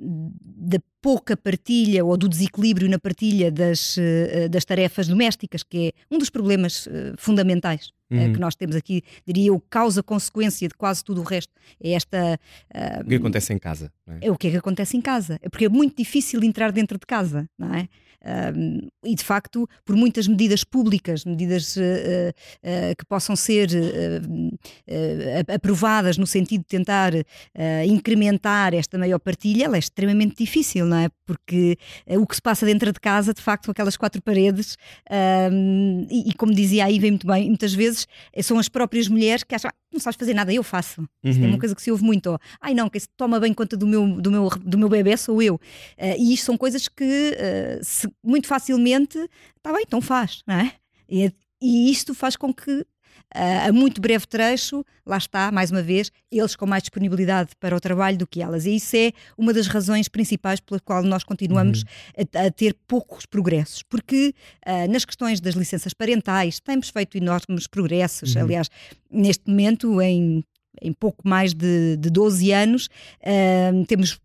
da pouca partilha ou do desequilíbrio na partilha das, eh, das tarefas domésticas, que é um dos problemas eh, fundamentais eh, Uhum. que nós temos aqui, diria eu, causa-consequência de quase tudo o resto. É esta. ah, O que acontece em casa? é? é o que é que acontece em casa. É porque é muito difícil entrar dentro de casa, não é? Um, e de facto, por muitas medidas públicas, medidas uh, uh, que possam ser uh, aprovadas no sentido de tentar incrementar esta maior partilha, ela é extremamente difícil, não é? Porque o que se passa dentro de casa, de facto, são aquelas quatro paredes, um, e, e, como dizia aí, vem muito bem, muitas vezes são as próprias mulheres que acham, ah, não sabes fazer nada, eu faço. Uhum. Isso é uma coisa que se ouve muito. Oh, Ai não, quem se toma bem conta do meu, do meu, do meu bebê sou eu. E isto são coisas que uh, muito facilmente, está bem, então faz, não é? E, e isto faz com que Uh, a muito breve trecho, lá está, mais uma vez, eles com mais disponibilidade para o trabalho do que elas. E isso é uma das razões principais pela qual nós continuamos uhum. a, a, ter poucos progressos. Porque uh, nas questões das licenças parentais temos feito enormes progressos. Uhum. Aliás, neste momento, em, em pouco mais de, de 12 anos, uh, temos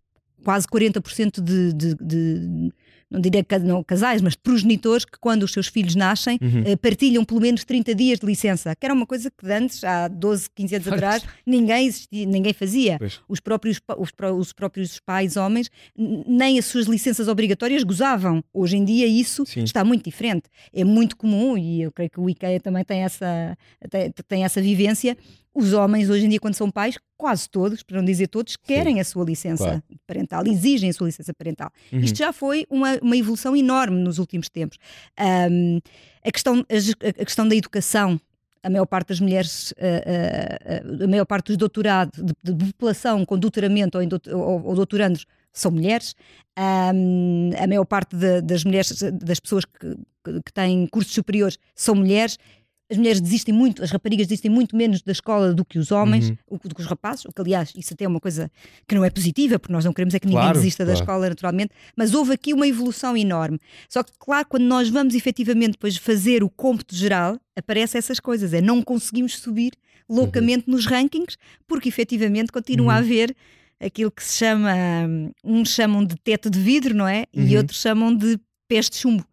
quase 40% de, de, de não diria não, casais, mas progenitores que, quando os seus filhos nascem, Uhum. uh, partilham pelo menos 30 dias de licença, que era uma coisa que antes, há 12, 15 anos atrás, ninguém, existia, ninguém fazia. Pois. Os próprios, os, os próprios pais, homens, nem as suas licenças obrigatórias gozavam. Hoje em dia isso Sim. está muito diferente. É muito comum, e eu creio que o IKEA também tem essa, tem, tem essa vivência. Os homens, hoje em dia, quando são pais, quase todos, para não dizer todos, querem a sua licença Claro. parental, exigem a sua licença parental. Uhum. Isto já foi uma, uma evolução enorme nos últimos tempos. Ahm, a, questão, a, a questão da educação. A maior parte das mulheres, ah, ah, ah, a maior parte dos doutorados, de, de população com doutoramento ou, em dout- ou- ou doutorandos são mulheres. Ahm, a maior parte de- das mulheres, das pessoas que- que têm cursos superiores são mulheres. As mulheres desistem muito, as raparigas desistem muito menos da escola do que os homens, Uhum. do que os rapazes, o que aliás isso até é uma coisa que não é positiva, porque nós não queremos é que ninguém Claro, desista da claro. escola naturalmente, mas houve aqui uma evolução enorme. Só que, claro, quando nós vamos efetivamente depois fazer o cômputo geral, aparecem essas coisas, é não conseguimos subir loucamente nos rankings, porque efetivamente continua a haver aquilo que se chama, hum, uns chamam de teto de vidro, não é? E Uhum. outros chamam de pés de chumbo.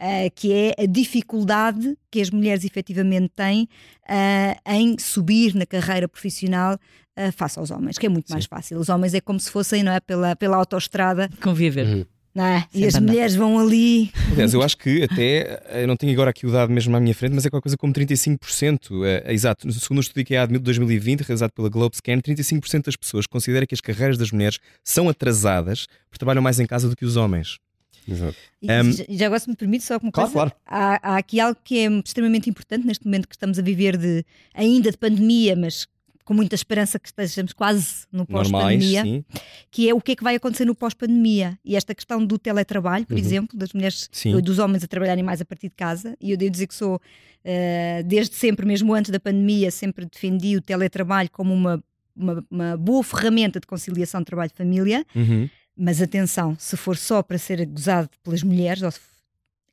Ah, que é a dificuldade que as mulheres efetivamente têm ah, em subir na carreira profissional ah, face aos homens, que é muito mais fácil. Os homens é como se fossem não é, pela, pela autoestrada Conviver. Uhum. não é? e as andar. mulheres vão ali. Aliás, eu acho que até, eu não tenho agora aqui o dado mesmo à minha frente, mas é qualquer coisa como 35%. É, é exato, segundo o estudo que é de 2020, realizado pela Globescan, 35% das pessoas consideram que as carreiras das mulheres são atrasadas porque trabalham mais em casa do que os homens. Exato. E, Um, já- agora, se me permite, só uma Claro, claro. Há, há aqui algo que é extremamente importante neste momento que estamos a viver de ainda de pandemia, mas com muita esperança que estejamos quase no pós-pandemia, que é o que é que vai acontecer no pós-pandemia. E esta questão do teletrabalho, por exemplo, das mulheres Uhum. Sim. dos homens a trabalharem mais a partir de casa, e eu devo dizer que sou, eh, desde sempre, mesmo antes da pandemia, sempre defendi o teletrabalho como uma, uma, uma boa ferramenta de conciliação de trabalho-família. Uhum. Mas atenção, se for só para ser gozado pelas mulheres, ou se-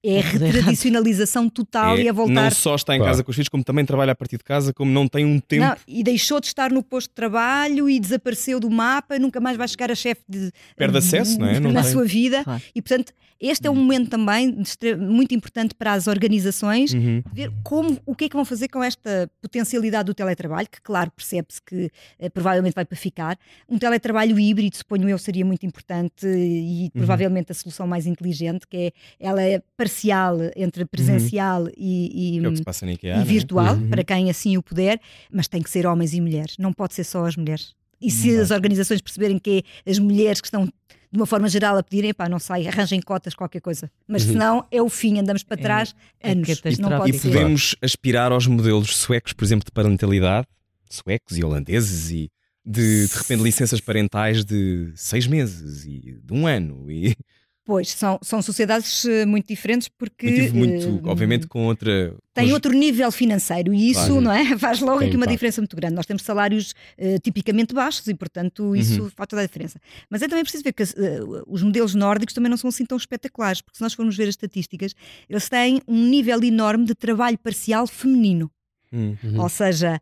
é a É errado. retradicionalização total É, e a voltar. Não só está em Claro. casa com os filhos, como também trabalha a partir de casa, como não tem um tempo. Não, e deixou de estar no posto de trabalho e desapareceu do mapa, nunca mais vai chegar a chefe de Perde acesso, não é? Não na tem. sua vida. Claro. E portanto, este é um momento também de muito importante para as organizações Uhum. ver como, o que é que vão fazer com esta potencialidade do teletrabalho, que claro, percebe-se que eh, provavelmente vai para ficar. Um teletrabalho híbrido, suponho eu, seria muito importante e provavelmente a solução mais inteligente, que é ela é parcial entre presencial e, e- Que é na IKEA. e não é? virtual, Uhum. para quem assim o puder, mas tem que ser homens e mulheres, não pode ser só as mulheres. E se Não as organizações perceberem que é as mulheres que estão de uma forma geral a pedirem, pá, não sai, arranjem cotas, qualquer coisa. Mas senão é o fim, andamos para trás é anos. não catastrófico. pode E ser. podemos aspirar aos modelos suecos, por exemplo, de parentalidade, suecos e holandeses, e de, de repente licenças parentais de seis meses e de um ano. E Pois, são, são sociedades eh, muito diferentes porque. Muito, muito uh, obviamente, com outra. Tem outro nível financeiro e isso claro. não é? faz logo Tem aqui uma diferença muito grande. Nós temos salários uh, tipicamente baixos e, portanto, isso uhum. faz toda a diferença. Mas é também preciso ver que uh, os modelos nórdicos também não são assim tão espetaculares, porque se nós formos ver as estatísticas, eles têm um nível enorme de trabalho parcial feminino. Uhum. Ou seja,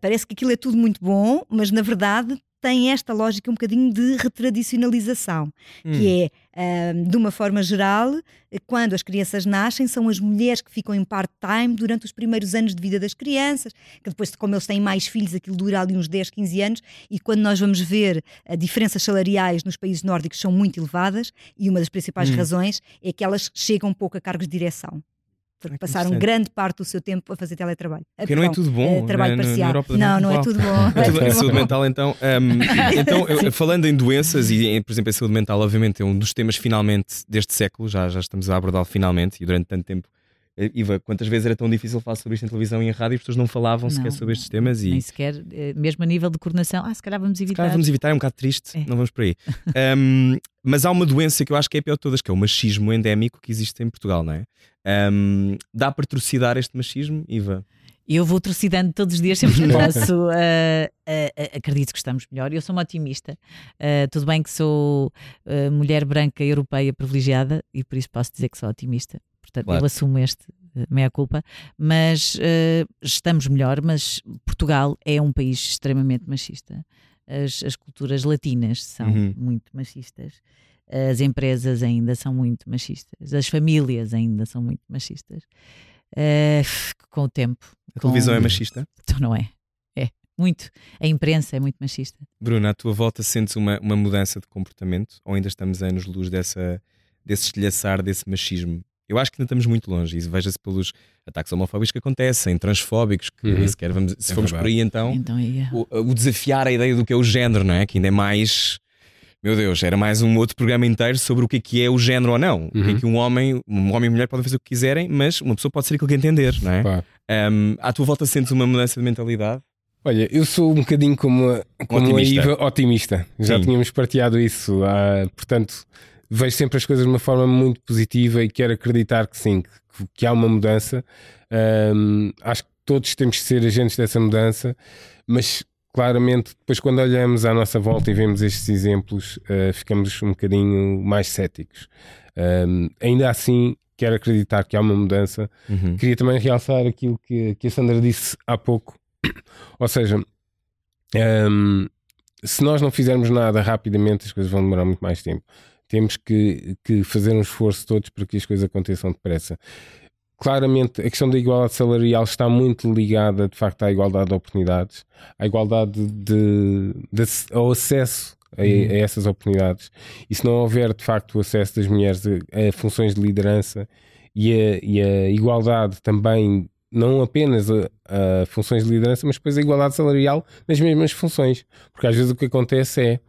parece que aquilo é tudo muito bom, mas na verdade tem esta lógica um bocadinho de retradicionalização, hum. que é, de uma forma geral, quando as crianças nascem, são as mulheres que ficam em part-time durante os primeiros anos de vida das crianças, que depois, como eles têm mais filhos, aquilo dura ali uns 10, 15 anos, e quando nós vamos ver a diferenças salariais nos países nórdicos são muito elevadas, e uma das principais hum. razões é que elas chegam um pouco a cargos de direção porque passaram grande parte do seu tempo a fazer teletrabalho. Porque não é tudo bom. É, trabalho né, parcial. Na, não, não é tudo bom. É tudo, saúde mental, então. Um, então, eu, falando em doenças, e por exemplo, a saúde mental, obviamente, é um dos temas finalmente deste século, já, já estamos a abordá-lo finalmente, e durante tanto tempo. Iva, quantas vezes era tão difícil falar sobre isto em televisão e em rádio e as pessoas não falavam não, sequer sobre estes temas? E... Nem sequer, eh, mesmo a nível de coordenação, ah, se calhar vamos evitar. Se calhar vamos evitar, é um bocado triste, é. não vamos por aí. um, mas há uma doença que eu acho que é a pior de todas, que é o machismo endémico que existe em Portugal, não é? Um, dá para trucidar este machismo, Iva? Eu vou trucidando todos os dias, sempre que posso. Uh, uh, acredito que estamos melhor. Eu sou uma otimista. Uh, tudo bem que sou mulher branca europeia privilegiada e por isso posso dizer que sou otimista. Portanto, claro. eu assumo este meia-culpa. Mas estamos melhor. Mas Portugal é um país extremamente machista. As, as culturas latinas são uhum. muito machistas as empresas ainda são muito machistas, as famílias ainda são muito machistas. Uh, com o tempo. A com... televisão é machista? Então não é. É, muito. A imprensa é muito machista. Bruna, à tua volta sentes uma, uma mudança de comportamento ou ainda estamos anos luz dessa, desse estilhaçar, desse machismo? Eu acho que ainda estamos muito longe. Isso veja-se pelos ataques homofóbicos que acontecem, transfóbicos, que uhum. sequer vamos, se é formos verdade. por aí então, então é. o, o, desafiar a ideia do que é o género, não é? Que ainda é mais meu Deus, era mais um outro programa inteiro sobre o que é, que é o género ou não. Uhum. O que é uhum. que um homem, um homem e mulher podem fazer o que quiserem, mas uma pessoa pode ser aquilo que entender, não é? Um, à tua volta sentes uma mudança de mentalidade? Olha, eu sou um bocadinho como, a, como otimista. a Iva, otimista. Já Sim. tínhamos partilhado isso. Ah, portanto, vejo sempre as coisas de uma forma muito positiva e quero acreditar que sim, que, que há uma mudança. Um, acho que todos temos que ser agentes dessa mudança, mas claramente, depois quando olhamos à nossa volta e vemos estes exemplos, uh, ficamos um bocadinho mais céticos. Um, ainda assim, quero acreditar que há uma mudança. Uhum. Queria também realçar aquilo que, que a Sandra disse há pouco, ou seja, um, se nós não fizermos nada rapidamente, as coisas vão demorar muito mais tempo. Temos que, que fazer um esforço todos para que as coisas aconteçam depressa claramente a questão da igualdade salarial está muito ligada de facto à igualdade de oportunidades, à igualdade de, de ao acesso a, uhum. a, essas oportunidades. E se não houver de facto o acesso das mulheres a, a funções de liderança e a, e a, igualdade também, não apenas a, funções de liderança, mas depois a igualdade salarial nas mesmas funções. Porque às vezes o que acontece é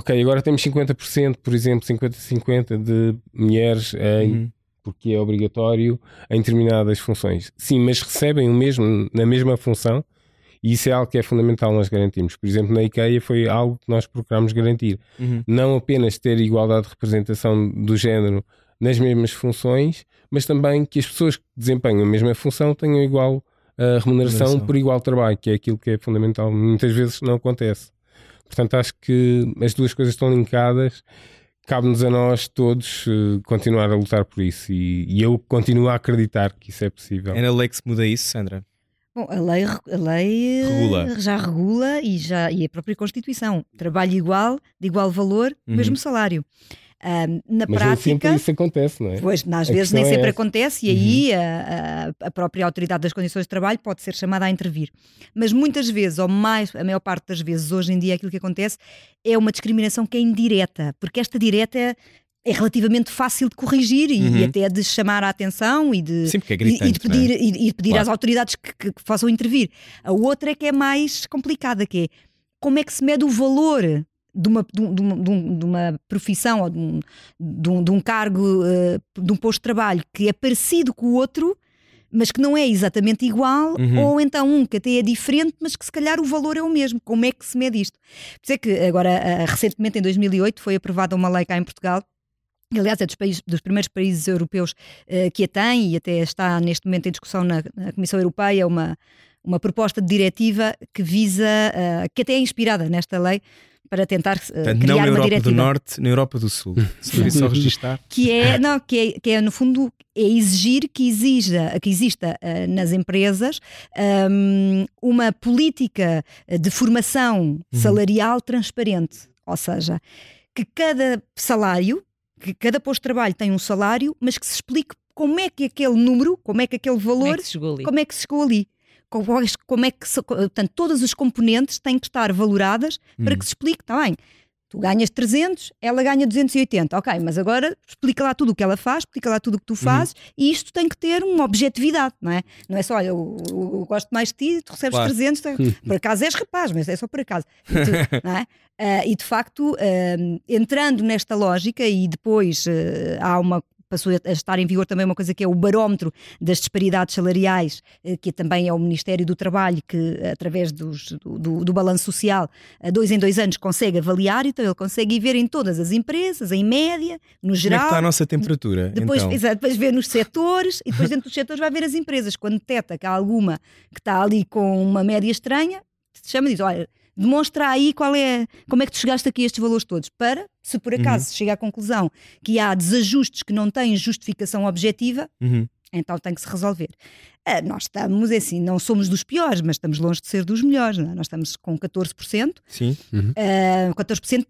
ok, agora temos 50%, por exemplo, 50-50 de mulheres em. Uhum porque é obrigatório em determinadas funções. Sim, mas recebem o mesmo na mesma função e isso é algo que é fundamental nós garantirmos. Por exemplo, na IKEA foi algo que nós procuramos garantir. Uhum. Não apenas ter igualdade de representação do género nas mesmas funções, mas também que as pessoas que desempenham a mesma função tenham igual uh, remuneração, remuneração por igual trabalho, que é aquilo que é fundamental. Muitas vezes não acontece. Portanto, acho que as duas coisas estão linkadas cabe-nos a nós todos uh, continuar a lutar por isso e, e, eu continuo a acreditar que isso é possível. É na lei que se muda isso, Sandra? Bom, a lei, a lei regula. já regula e, já, e a própria Constituição. Trabalho igual, de igual valor, uhum. mesmo salário. Um, na Mas prática. sempre isso acontece, não é? Pois, às a vezes nem é sempre é acontece, e aí uhum. a, a, própria autoridade das condições de trabalho pode ser chamada a intervir. Mas muitas vezes, ou mais, a maior parte das vezes, hoje em dia, aquilo que acontece é uma discriminação que é indireta, porque esta direta é, é relativamente fácil de corrigir e, uhum. e, até de chamar a atenção e de, Sim, é gritante, e, de pedir, é? e, pedir claro. às autoridades que, que, que, possam intervir. A outra é que é mais complicada, que é como é que se mede o valor de uma, de, um, de uma profissão ou de um, de um, de um cargo, uh, de um posto de trabalho que é parecido com o outro, mas que não é exatamente igual, uhum. ou então um que até é diferente, mas que se calhar o valor é o mesmo. Como é que se mede isto? Por isso é que agora, uh, recentemente, em 2008, foi aprovada uma lei cá em Portugal aliás, é dos, países, dos primeiros países europeus uh, que a tem e até está neste momento em discussão na, na Comissão Europeia uma, uma proposta de diretiva que visa, uh, que até é inspirada nesta lei, para tentar uh, Portanto, criar não na Europa diretiva. do Norte, na Europa do Sul. Se só registar. Que é, não, que é, que é no fundo é exigir que exija, que exista uh, nas empresas um, uma política de formação uhum. salarial uhum. transparente, ou seja, que cada salário que cada posto de trabalho tem um salário, mas que se explique como é que aquele número, como é que aquele valor, como é que se chegou ali. Como é que se portanto, todas as componentes têm que estar valoradas hum. para que se explique, está bem, tu ganhas 300, ela ganha 280, ok, mas agora explica lá tudo o que ela faz, explica lá tudo o que tu uhum. fazes uhum. e isto tem que ter uma objetividade, não é? Não é só, olha, eu, eu, eu gosto mais de ti, tu recebes claro. 300, por acaso és rapaz, mas é só por acaso. E, tu, não é? Uh, e de facto, uh, entrando nesta lógica, e depois uh, há uma passou a estar em vigor também uma coisa que é o barómetro das disparidades salariais, que também é o Ministério do Trabalho, que através dos, do, do, balanço social, dois em dois anos consegue avaliar, então ele consegue ver em todas as empresas, em média, no geral. Como é que está a nossa temperatura? Depois, então? exato, depois vê nos setores e depois dentro dos setores vai ver as empresas. Quando detecta que há alguma que está ali com uma média estranha, chama e diz: olha demonstra aí qual é, como é que tu chegaste aqui a estes valores todos, para, se por acaso uhum. chega à conclusão que há desajustes que não têm justificação objetiva, uhum. então tem que se resolver. Uh, nós estamos, é assim, não somos dos piores, mas estamos longe de ser dos melhores. É? Nós estamos com 14%. Sim. Uhum. Uh, 14%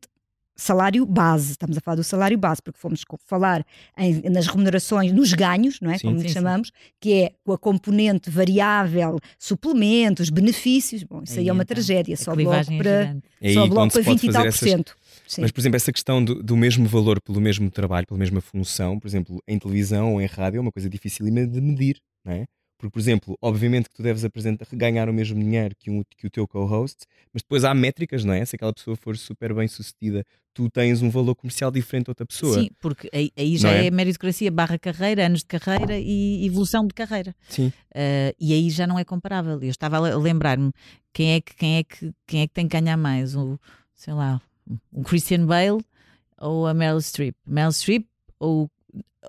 salário base, estamos a falar do salário base, porque fomos falar em, nas remunerações, nos ganhos, não é? Sim, Como sim, chamamos, sim. que é a componente variável, suplementos, benefícios. Bom, isso aí, aí é uma então, tragédia, só bloco é para, é só bloco para 20 e tal por cento. Mas, por exemplo, essa questão do, do, mesmo valor pelo mesmo trabalho, pela mesma função, por exemplo, em televisão ou em rádio, é uma coisa difícil de medir, não é? Porque, por exemplo, obviamente que tu deves apresentar, ganhar o mesmo dinheiro que, um, que o teu co-host, mas depois há métricas, não é? Se aquela pessoa for super bem sucedida, tu tens um valor comercial diferente a outra pessoa. Sim, porque aí, aí já é? é? meritocracia barra carreira, anos de carreira e evolução de carreira. Sim. Uh, e aí já não é comparável. Eu estava a lembrar-me quem é que quem é que quem é que tem que ganhar mais, o sei lá, um Christian Bale ou a Meryl Streep. Meryl Streep ou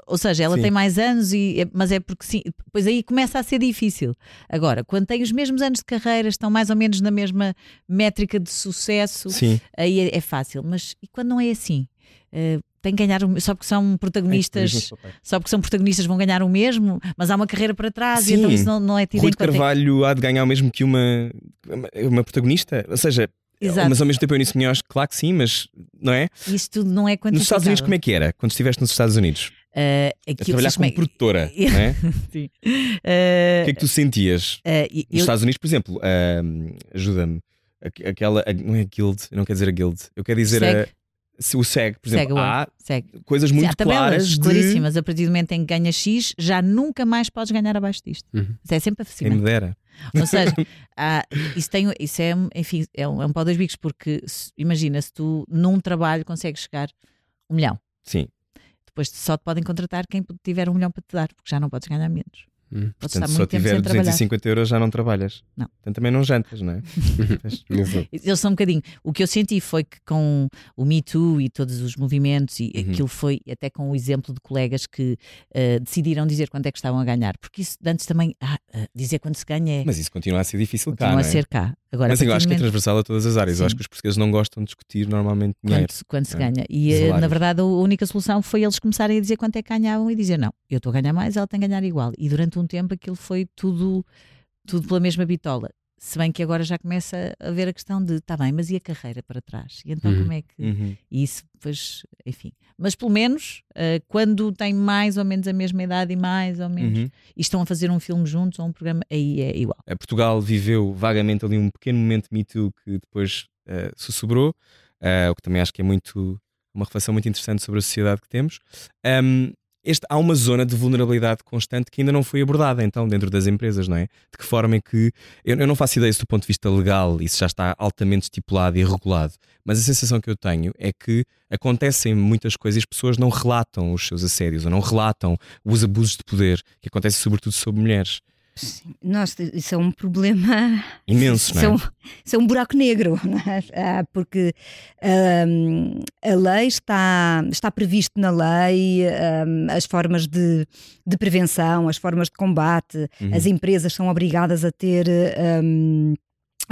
ou seja, ela sim. tem mais anos, e, mas é porque sim, depois aí começa a ser difícil. Agora, quando tem os mesmos anos de carreira, estão mais ou menos na mesma métrica de sucesso, sim. aí é, é, fácil. Mas e quando não é assim? Uh, tem que ganhar só porque são protagonistas, só porque são protagonistas vão ganhar o mesmo, mas há uma carreira para trás Sim. e então isso não, não é tido Rui de Carvalho há de ganhar o mesmo que uma, uma protagonista, ou seja, Exato. Mas ao mesmo tempo eu nisso claro que sim, mas não é? Isso tudo não é Nos Estados Unidos, como é que era? Quando estiveste nos Estados Unidos? Uh, a trabalhar como produtora, não é? Sim. Uh, o que é que tu sentias? Uh, eu... Nos Estados Unidos, por exemplo, ajuda-me, aquela, não é guild, não quer dizer a guild, eu quero dizer a, o SEG, por exemplo, há coisas muito Sim, há claras. De... claríssimas, a partir do momento em que ganhas X, já nunca mais podes ganhar abaixo disto. Uhum. Isso é sempre a Quem me dera. Ou seja, há, isso, tem, isso é, enfim, é um, é um pau dois bicos, porque se, imagina se tu num trabalho consegues chegar um milhão. Sim. Depois só te podem contratar quem tiver um milhão para te dar, porque já não podes ganhar menos. Hum. Portanto, se só tiver 250 euros já não trabalhas. Não. Portanto, também não jantas, não é? Eles são um bocadinho. O que eu senti foi que com o Me Too e todos os movimentos, e uhum. aquilo foi até com o exemplo de colegas que uh, decidiram dizer quanto é que estavam a ganhar, porque isso antes também, ah, uh, dizer quanto se ganha é. Mas isso continua a ser difícil continua cá. Continua a ser cá. Agora, Mas eu acho que é transversal a todas as áreas. Sim. Eu acho que os portugueses não gostam de discutir normalmente dinheiro. Quanto, quanto se é? ganha. E eh, na verdade a única solução foi eles começarem a dizer quanto é que ganhavam e dizer não, eu estou a ganhar mais, ela tem a ganhar igual. E durante um tempo aquilo foi tudo, tudo pela mesma bitola. Se bem que agora já começa a ver a questão de, tá bem, mas e a carreira para trás? E então uhum. como é que. Uhum. Isso, pois, enfim. Mas pelo menos, uh, quando tem mais ou menos a mesma idade e mais ou menos, uhum. e estão a fazer um filme juntos ou um programa, aí é igual. A Portugal viveu vagamente ali um pequeno momento Me Too que depois uh, sussurrou, uh, o que também acho que é muito. Uma reflexão muito interessante sobre a sociedade que temos. Um, este, há uma zona de vulnerabilidade constante que ainda não foi abordada, então, dentro das empresas, não é? De que forma é que. Eu, eu não faço ideia se do ponto de vista legal isso já está altamente estipulado e regulado, mas a sensação que eu tenho é que acontecem muitas coisas e as pessoas não relatam os seus assédios ou não relatam os abusos de poder que acontecem, sobretudo, sobre mulheres. Nossa, isso é um problema imenso, não é? Isso é um, isso é um buraco negro, é? ah, porque um, a lei está, está previsto na lei um, as formas de, de prevenção, as formas de combate, uhum. as empresas são obrigadas a ter. Um,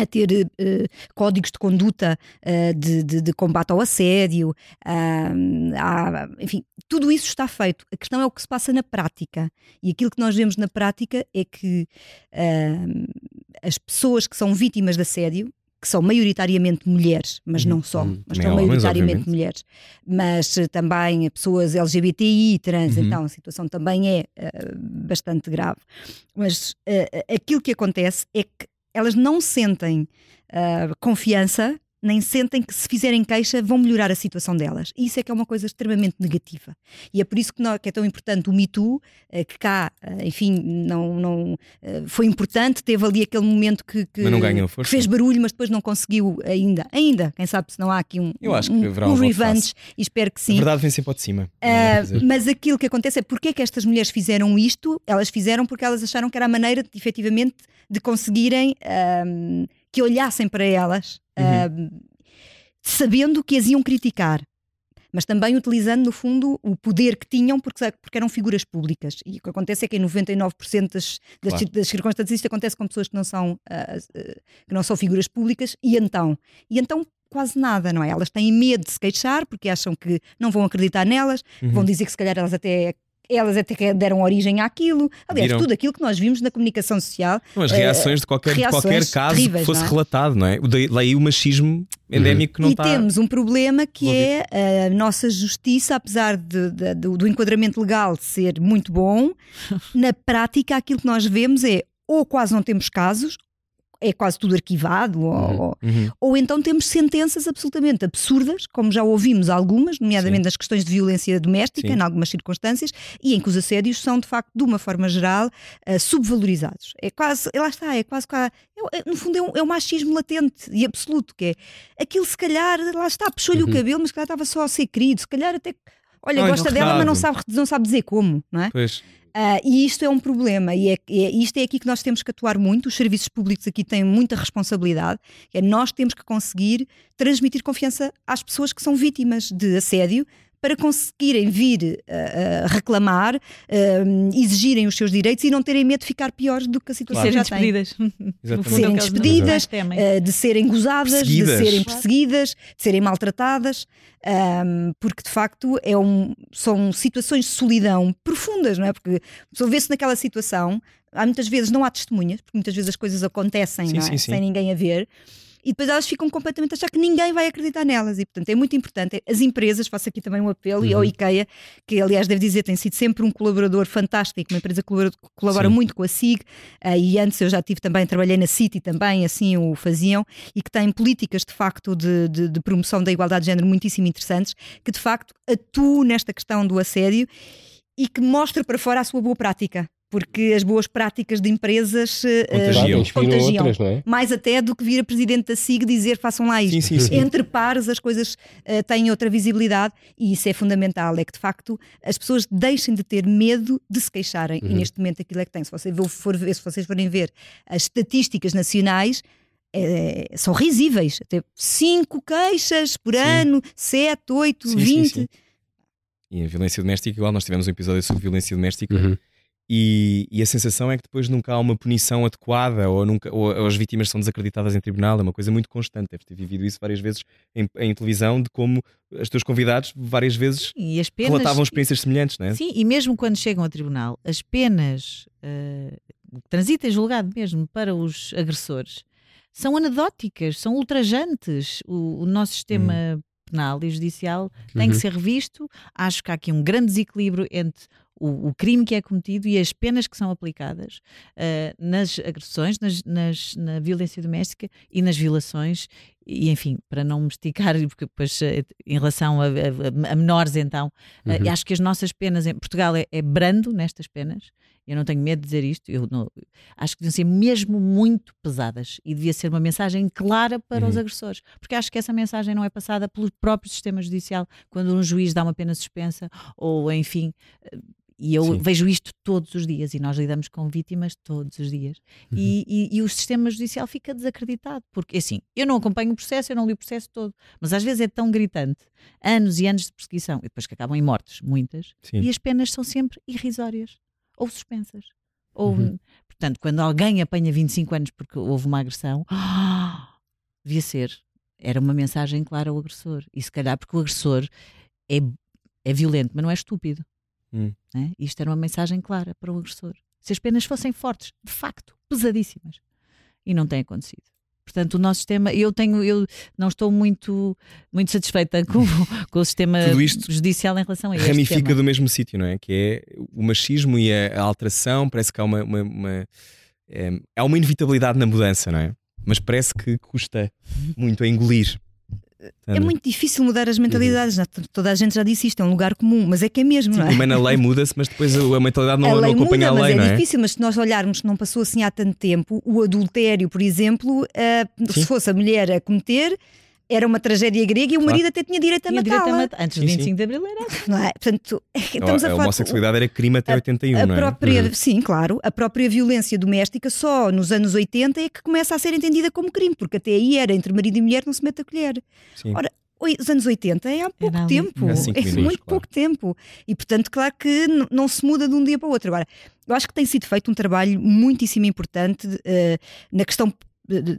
a ter uh, códigos de conduta uh, de, de, de, combate ao assédio, uh, há, enfim, tudo isso está feito. A questão é o que se passa na prática. E aquilo que nós vemos na prática é que as pessoas que são vítimas de assédio, que são maioritariamente mulheres, mas não só, uhum. mas são maioritariamente mulheres, mas também pessoas LGBTI, trans, uhum. então a situação também é bastante grave. Mas aquilo que acontece é que elas não sentem uh, confiança nem sentem que se fizerem queixa vão melhorar a situação delas. E isso é que é uma coisa extremamente negativa. E é por isso que, não, que é tão importante o Me Too, eh, que cá, eh, enfim, não, não eh, foi importante, teve ali aquele momento que, que, que, fez barulho, mas depois não conseguiu ainda. Ainda, quem sabe se não há aqui um, Eu acho que um, um revenge, e espero que sim. A verdade vem sempre ao de cima. Uh, mas aquilo que acontece é porque é que estas mulheres fizeram isto? Elas fizeram porque elas acharam que era a maneira, de, efetivamente, de conseguirem. Uh, que olhassem para elas, uhum. uh, sabendo que as iam criticar, mas também utilizando, no fundo, o poder que tinham, porque, porque eram figuras públicas. E o que acontece é que em 99% das, claro. das circunstâncias isto acontece com pessoas que não, são, uh, que não são figuras públicas, e então? E então quase nada, não é? Elas têm medo de se queixar porque acham que não vão acreditar nelas, uhum. vão dizer que se calhar elas até elas até deram origem àquilo. Aliás, Viram? tudo aquilo que nós vimos na comunicação social. as reações uh, de qualquer, reações qualquer caso terríveis, que fosse é? relatado, não é? Daí o machismo endémico que não e está. E temos um problema que é a nossa justiça, apesar de, de, do, do enquadramento legal ser muito bom, na prática aquilo que nós vemos é ou quase não temos casos, é quase tudo arquivado, uhum. Ou, uhum. ou, então temos sentenças absolutamente absurdas, como já ouvimos algumas, nomeadamente Sim. nas questões de violência doméstica, Sim. em algumas circunstâncias, e em que os assédios são, de facto, de uma forma geral, uh, subvalorizados. É quase, lá está, é quase, é, é, no fundo, é um, é um, machismo latente e absoluto, que é aquilo, se calhar, lá está, puxou-lhe uhum. o cabelo, mas se calhar estava só a ser querido, se calhar até. Olha, Ai, gosta dela, mas não sabe, não sabe dizer como, não é? Pois. Uh, e isto é um problema, e é, é, isto é aqui que nós temos que atuar muito. Os serviços públicos aqui têm muita responsabilidade. É nós temos que conseguir transmitir confiança às pessoas que são vítimas de assédio, para conseguirem vir uh, uh, reclamar, uh, exigirem os seus direitos e não terem medo de ficar piores do que a situação claro. já serem despedidas. De serem despedidas, de serem gozadas, de serem perseguidas, de serem maltratadas, um, porque de facto é um, são situações de solidão profundas, não é? Porque se vê-se naquela situação, há muitas vezes não há testemunhas, porque muitas vezes as coisas acontecem sim, é? sim, sim. sem ninguém a ver e depois elas ficam completamente a achar que ninguém vai acreditar nelas. E, portanto, é muito importante. As empresas, faço aqui também um apelo, uhum. e ao IKEA, que aliás, devo dizer, tem sido sempre um colaborador fantástico, uma empresa que colabora, colabora muito com a SIG, uh, e antes eu já tive também, trabalhei na City também, assim o faziam, e que têm políticas de facto de, de, de promoção da igualdade de género muitíssimo interessantes, que de facto atuam nesta questão do assédio e que mostra para fora a sua boa prática porque as boas práticas de empresas eh, contagiam, uh, contagiam outras, é? mais até do que vir a presidente da SIG dizer façam lá isto. Sim, sim, sim. Entre pares as coisas uh, têm outra visibilidade e isso é fundamental, é que de facto as pessoas deixem de ter medo de se queixarem uhum. e neste momento aquilo é que tem. Se, você for ver, se vocês forem ver as estatísticas nacionais, é, são risíveis. Até cinco queixas por ano, sete, oito, vinte. E a violência doméstica, igual nós tivemos um episódio sobre violência doméstica. Uhum e, e, a sensação é que depois nunca há uma punição adequada ou, nunca, ou, ou, as vítimas são desacreditadas em tribunal. É uma coisa muito constante. Deves ter vivido isso várias vezes em, em televisão, de como os teus convidados várias vezes penas, relatavam experiências semelhantes, não é? Sim, e mesmo quando chegam ao tribunal, as penas uh, transitam julgado mesmo para os agressores são anedóticas, são ultrajantes. O, o nosso sistema. Hum. Penal e judicial tem uhum. que ser revisto. Acho que há aqui um grande desequilíbrio entre o, o, crime que é cometido e as penas que são aplicadas uh, nas agressões, nas, nas, na violência doméstica e nas violações. E enfim, para não me esticar, porque depois eh, em relação a, a, a menores, então, eh, uhum. uh, acho que as nossas penas em Portugal é, é brando nestas penas. Eu não tenho medo de dizer isto. Eu não, acho que deviam ser mesmo muito pesadas e devia ser uma mensagem clara para uhum. os agressores, porque acho que essa mensagem não é passada pelo próprio sistema judicial quando um juiz dá uma pena suspensa ou, enfim, e eu Sim. vejo isto todos os dias e nós lidamos com vítimas todos os dias. Uhum. E, e, e, o sistema judicial fica desacreditado, porque assim, eu não acompanho o processo, eu não li o processo todo, mas às vezes é tão gritante, anos e anos de perseguição, e depois que acabam em mortes, muitas, Sim. e as penas são sempre irrisórias ou suspensas. Ou, uhum. Portanto, quando alguém apanha 25 anos porque houve uma agressão, devia ser. Era uma mensagem clara ao agressor. E se calhar porque o agressor é, é violento, mas não é estúpido. Hum. Né? Isto era uma mensagem clara para o agressor. Se as penas fossem fortes, de facto, pesadíssimas. E não tem acontecido. Portanto, o nosso sistema, eu tenho, eu não estou muito, muito satisfeita com, com o sistema judicial em relação a isso. Ramifica do mesmo sítio, não é? Que é o machismo e a, a alteração, parece que há uma, uma, uma é, há uma inevitabilidade na mudança, não é? Mas parece que custa muito a engolir. É muito difícil mudar as mentalidades. Uhum. Toda a gente já disse isto, é um lugar comum, mas é que é mesmo, Sim, não é? Também na lei muda-se, mas depois a mentalidade não, a não acompanha muda, a lei. Mas é, é difícil, mas se nós olharmos que não passou assim há tanto tempo, o adultério, por exemplo, uh, se fosse a mulher a cometer, era uma tragédia grega e o marido até tinha direito a matá-la. Antes do 25 de Abril era. Não é? Portanto, estamos a, a homossexualidade era crime até 81, a, a não é? Própria, uhum. Sim, claro. A própria violência doméstica só nos anos 80 é que começa a ser entendida como crime, porque até aí era entre marido e mulher não se mete a colher. Sim. Ora, os anos 80 é há pouco tempo, é, é muito claro. pouco tempo. E portanto, claro que não se muda de um dia para o outro. Agora, eu acho que tem sido feito um trabalho muitíssimo importante uh, na questão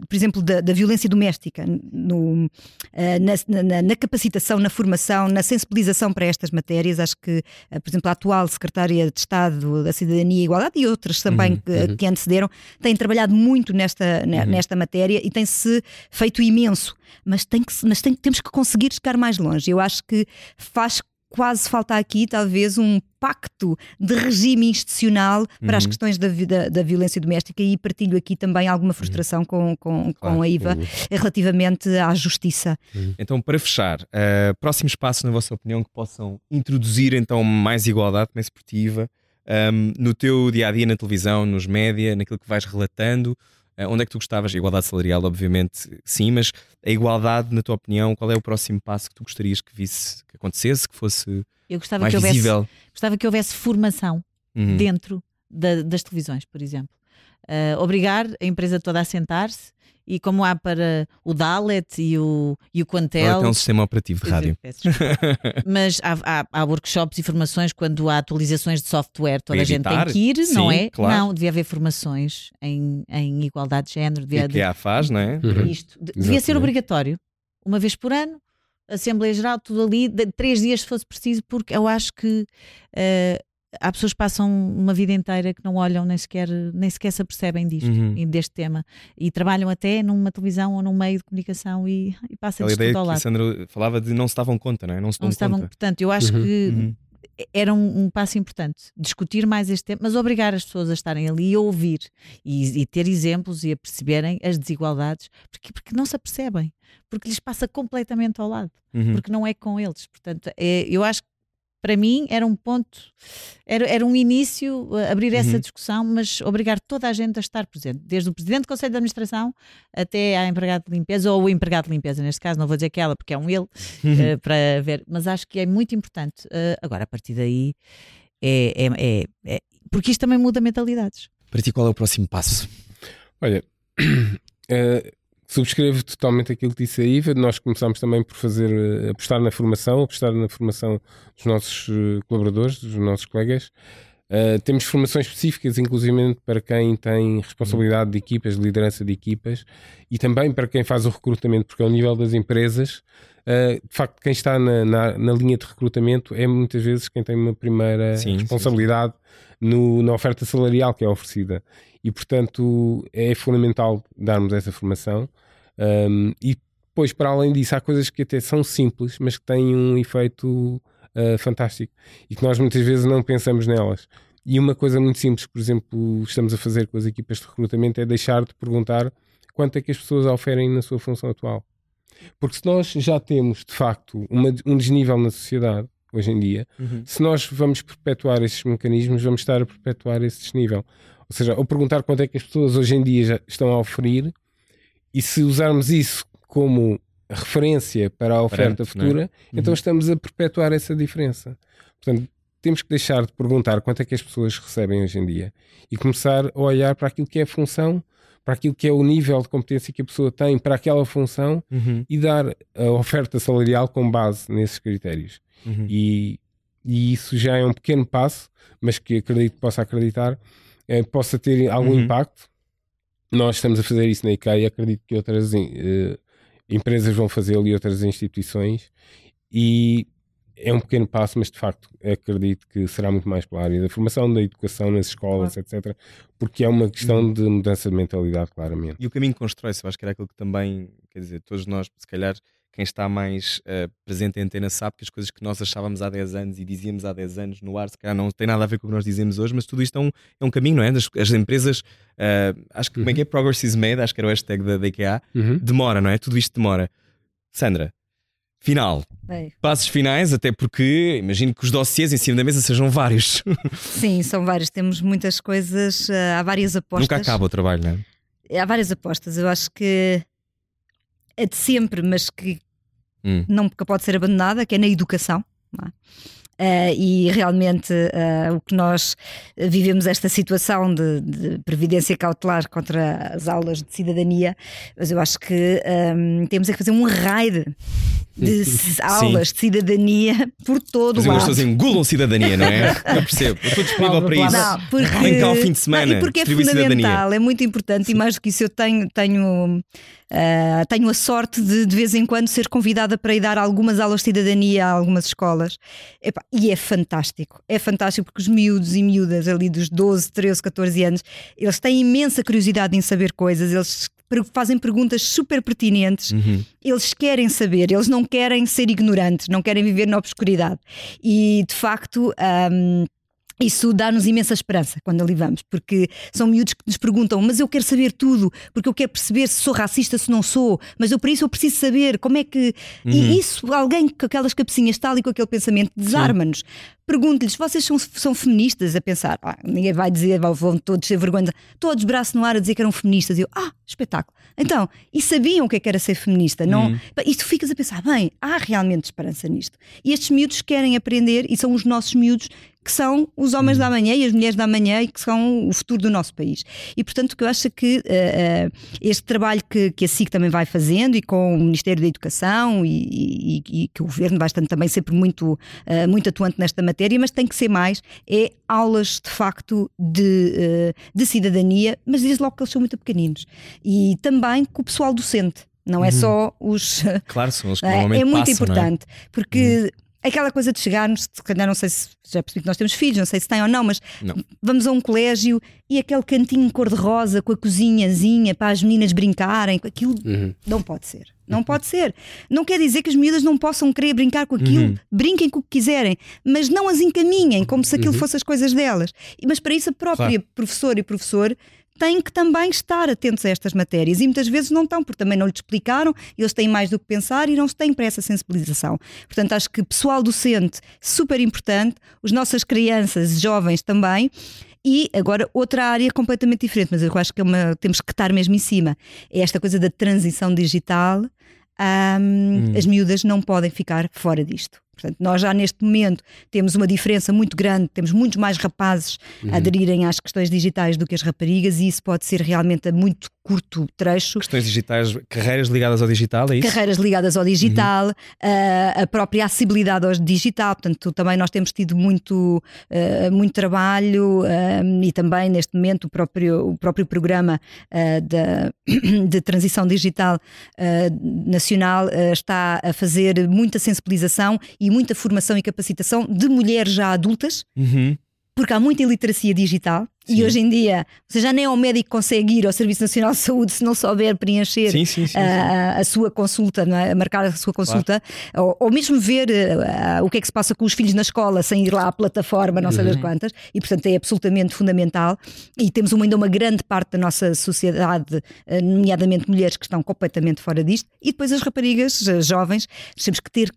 por exemplo, da, da violência doméstica, no, uh, na, na, na, capacitação, na formação, na sensibilização para estas matérias. Acho que, uh, por exemplo, a atual Secretária de Estado da Cidadania e Igualdade e outras também uhum, que, uhum. que, antecederam têm trabalhado muito nesta, uhum. nesta matéria e tem-se feito imenso. Mas, tem que, mas tem, temos que conseguir chegar mais longe. Eu acho que faz quase falta aqui, talvez, um pacto de regime institucional para uhum. as questões da, da, da, violência doméstica e partilho aqui também alguma frustração uhum. com, com, claro, com a IVA uhum. relativamente à justiça. Uhum. Então, para fechar, uh, próximos passos, na vossa opinião, que possam introduzir então mais igualdade mais esportiva um, no teu dia a dia na televisão, nos média, naquilo que vais relatando? Uh, onde é que tu gostavas? Igualdade salarial, obviamente, sim, mas a igualdade, na tua opinião, qual é o próximo passo que tu gostarias que visse, que acontecesse, que fosse Eu gostava mais que houvesse, visível? Gostava que houvesse formação uhum. dentro da, das televisões, por exemplo. Uh, obrigar a empresa toda a sentar-se e como há para o Dalet e o, e o Quantel. Agora tem um sistema operativo de rádio. Mas há, há, há, workshops e formações quando há atualizações de software, toda a gente tem que ir, Sim, não é? Claro. Não, devia haver formações em, em igualdade de género. Devia, que a faz, não é? Uhum. Isto. Devia ser obrigatório, uma vez por ano. Assembleia Geral, tudo ali, de, três dias se fosse preciso, porque eu acho que uh, há pessoas que passam uma vida inteira que não olham nem sequer, nem sequer se apercebem disto uhum. deste tema e trabalham até numa televisão ou num meio de comunicação e, e passa a tudo ao lado. A Sandra falava de não se davam conta, não é? Não se não estavam, conta. Portanto, eu acho uhum. que uhum. era um, um, passo importante discutir mais este tema, mas obrigar as pessoas a estarem ali e a ouvir e, e ter exemplos e a perceberem as desigualdades, porque, porque não se apercebem, porque lhes passa completamente ao lado, uhum. porque não é com eles. Portanto, é, eu acho que para mim era um ponto, era, era um início, uh, abrir essa uhum. discussão, mas obrigar toda a gente a estar presente, desde o presidente do Conselho de Administração até a empregada de limpeza, ou o empregado de limpeza, neste caso, não vou dizer que ela, porque é um ele, uhum. uh, para ver, mas acho que é muito importante. Uh, agora, a partir daí, é, é, é, é, porque isto também muda mentalidades. Para ti, qual é o próximo passo? Olha, uh, Subscrevo totalmente aquilo que disse a Iva. Nós começámos também por fazer, eh, apostar na formação, apostar na formação dos nossos eh, colaboradores, dos nossos colegas. Uh, temos formações específicas, inclusive para quem tem responsabilidade de equipas, de liderança de equipas e também para quem faz o recrutamento, porque ao nível das empresas, uh, de facto, quem está na, na, na, linha de recrutamento é muitas vezes quem tem uma primeira sim, responsabilidade sim, sim. No, na oferta salarial que é oferecida. E, portanto, é fundamental darmos essa formação. Um, e depois, para além disso, há coisas que até são simples, mas que têm um efeito uh, fantástico e que nós muitas vezes não pensamos nelas. E uma coisa muito simples, por exemplo, estamos a fazer com as equipas de recrutamento é deixar de perguntar quanto é que as pessoas oferem na sua função atual. Porque se nós já temos, de facto, uma, um desnível na sociedade, hoje em dia, uhum. se nós vamos perpetuar esses mecanismos, vamos estar a perpetuar esse desnível. Ou seja, ou perguntar quanto é que as pessoas hoje em dia já estão a oferir e se usarmos isso como referência para a oferta Parente, é? futura, é? então estamos a perpetuar essa diferença. Portanto, temos que deixar de perguntar quanto é que as pessoas recebem hoje em dia e começar a olhar para aquilo que é a função, para aquilo que é o nível de competência que a pessoa tem para aquela função Uhum. e dar a oferta salarial com base nesses critérios. Uhum. E, e isso já é um pequeno passo, mas que acredito que possa acreditar, eh, possa ter algum Uhum. impacto. Nós estamos a fazer isso na IKEA e acredito que outras eh, empresas vão fazê-lo e outras instituições. E é um pequeno passo, mas de facto acredito que será muito mais pela área da formação, da educação nas escolas, etc. Porque é uma questão Uhum. de mudança de mentalidade, claramente. E o caminho constrói-se, eu acho que era aquilo que também, quer dizer, todos nós, se calhar, quem está mais eh, presente em antena sabe que as coisas que nós achávamos há 10 anos e dizíamos há 10 anos no ar, se calhar não tem nada a ver com o que nós dizemos hoje, mas tudo isto é um, é um caminho, não é? As, as empresas, eh, acho que como é que é Progress is made, acho que era o hashtag da, IKEA, Uhum. demora, não é? Tudo isto demora. Sandra, final, Bem, passos finais, até porque imagino que os dossiês em cima da mesa sejam vários. sim, são vários. Temos muitas coisas, eh, há várias apostas. Nunca acaba o trabalho, não é? Há várias apostas. Eu acho que é de sempre, mas que Hum. nunca pode ser abandonada, que é na educação. não é? Eh, e realmente eh, o que nós vivemos esta situação de, de previdência cautelar contra as aulas de cidadania, mas eu acho que ehm, temos é que fazer um raid de aulas de cidadania por todo Fazer o lado. pessoas engolam cidadania, não é? Eu percebo, eu estou disponível para isso. Não, porque, Vem cá ao fim de semana, Não, e porque é distribui cidadania. fundamental, é muito importante e mais do que isso eu tenho, tenho, ah, tenho a sorte de de vez em quando ser convidada para ir dar algumas aulas de cidadania a algumas escolas Epá, e é fantástico, é fantástico porque os miúdos e miúdas ali dos 12, 13, 14 anos eles têm imensa curiosidade em saber coisas, eles fazem perguntas super pertinentes Uhum. eles querem saber, eles não querem ser ignorantes, não querem viver na obscuridade. E de facto. hum, isso dá-nos imensa esperança quando ali vamos, porque são miúdos que nos perguntam: Mas eu quero saber tudo, porque eu quero perceber se sou racista, se não sou, mas eu para isso eu preciso saber como é que. Uhum. E isso, alguém com aquelas cabecinhas está ali com aquele pensamento, desarma-nos. Pergunto-lhes: Vocês são, são feministas? A pensar, ah, ninguém vai dizer, vão- todos ter vergonha, todos braço no ar a dizer que eram feministas. E eu, ah, espetáculo. Então, e sabiam o que é que era ser feminista? Não, Uhum. e tu ficas a pensar, bem, há realmente esperança nisto. E estes miúdos querem aprender e são os nossos miúdos que são os homens da manhã e as mulheres da manhã e que são o futuro do nosso país. E portanto, que eu acho é que eh, eh, este trabalho que, que a SIC também vai fazendo e com o Ministério da Educação e, e- e que o Governo vai estando também sempre muito, eh, muito atuante nesta matéria, mas tem que ser mais, é aulas de facto de, de cidadania, mas desde logo que eles são muito pequeninos. E também com o pessoal docente. Não é só os, Claro, são os que é, normalmente é muito passam, é? importante, porque aquela coisa de chegarmos, se calhar não sei se já percebi que nós temos filhos, não sei se têm ou não, mas Não. vamos a um colégio e aquele cantinho cor-de-rosa com a cozinhazinha para as meninas brincarem, aquilo Uhum. não pode ser. Não pode ser. Não quer dizer que as miúdas não possam querer brincar com aquilo. Uhum. Brinquem com o que quiserem, mas não as encaminhem como se aquilo fosse as coisas delas. Mas para isso a própria Claro. professora e professor têm que também estar atentos a estas matérias e muitas vezes não estão, porque também não lhes explicaram, eles têm mais do que pensar e não se têm para essa sensibilização. Portanto, acho que pessoal docente, super importante, as nossas crianças, jovens também. E agora outra área completamente diferente, mas eu acho que é uma, temos que estar mesmo em cima. É esta coisa da transição digital. Ahm, As miúdas não podem ficar fora disto. Portanto, nós já neste momento temos uma diferença muito grande, temos muitos mais rapazes a aderirem às questões digitais do que as raparigas, e isso pode ser realmente muito curto trecho. Questões digitais, carreiras ligadas ao digital, é isso? Carreiras ligadas ao digital, a, a própria acessibilidade ao digital, portanto, também nós temos tido muito, eh, muito trabalho eh, e também neste momento o próprio, o próprio programa eh, da, de transição digital eh, nacional eh, está a fazer muita sensibilização e muita formação e capacitação de mulheres já adultas Uhum. Porque há muita iliteracia digital Sim. e hoje em dia você já nem é o médico que consegue ir ao Serviço Nacional de Saúde se não souber preencher Sim, sim, sim. sim. a, a sua consulta, não é? marcar a sua consulta, ou, ou mesmo ver uh, o que é que se passa com os filhos na escola sem ir lá à plataforma, não sei das quantas, e portanto é absolutamente fundamental. E temos ainda uma grande parte da nossa sociedade, uh, nomeadamente mulheres, que estão completamente fora disto, e depois as raparigas uh, jovens, temos que ter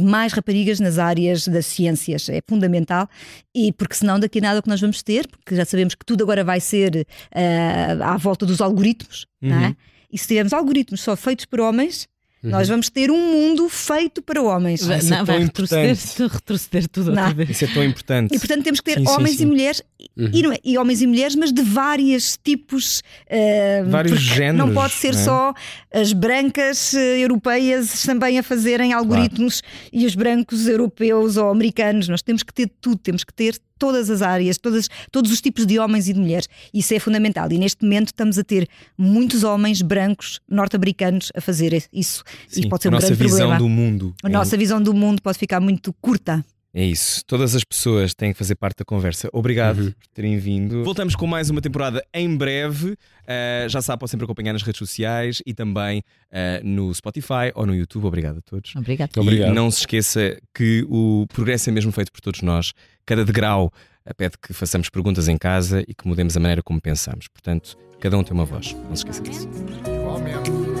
mais raparigas nas áreas das ciências, é fundamental, e porque senão daqui a nada o que nós vamos ter, porque já sabemos que tudo agora vai ser uh, à volta dos algoritmos, não é? Uhum. E se tivermos algoritmos só feitos por homens, Uhum. Nós vamos ter um mundo feito para homens. Vai, não, é vai retroceder, retroceder tudo outra vez. Isso é tão importante. E portanto temos que ter sim, homens sim, sim. e mulheres, uhum. e, é, e, homens e mulheres, mas de vários tipos. Uh, Vários géneros. Não pode ser é? só as brancas uh, europeias também a fazerem algoritmos claro. e os brancos europeus ou americanos. Nós temos que ter tudo, temos que ter todas as áreas, todas, todos os tipos de homens e de mulheres. Isso é fundamental. E neste momento estamos a ter muitos homens brancos norte-americanos a fazer isso. Sim, e pode ser um grande problema. A nossa visão do mundo. A é... nossa visão do mundo pode ficar muito curta. É isso. Todas as pessoas têm que fazer parte da conversa. Obrigado uhum. por terem vindo. Voltamos com mais uma temporada em breve. Uh, já sabe, pode sempre acompanhar nas redes sociais e também uh, no Spotify ou no YouTube. Obrigado a todos. Obrigado. E Obrigado. não se esqueça que o progresso é mesmo feito por todos nós. Cada degrau uh, pede que façamos perguntas em casa e que mudemos a maneira como pensamos. Portanto, cada um tem uma voz. Não se esqueça disso. Igualmente.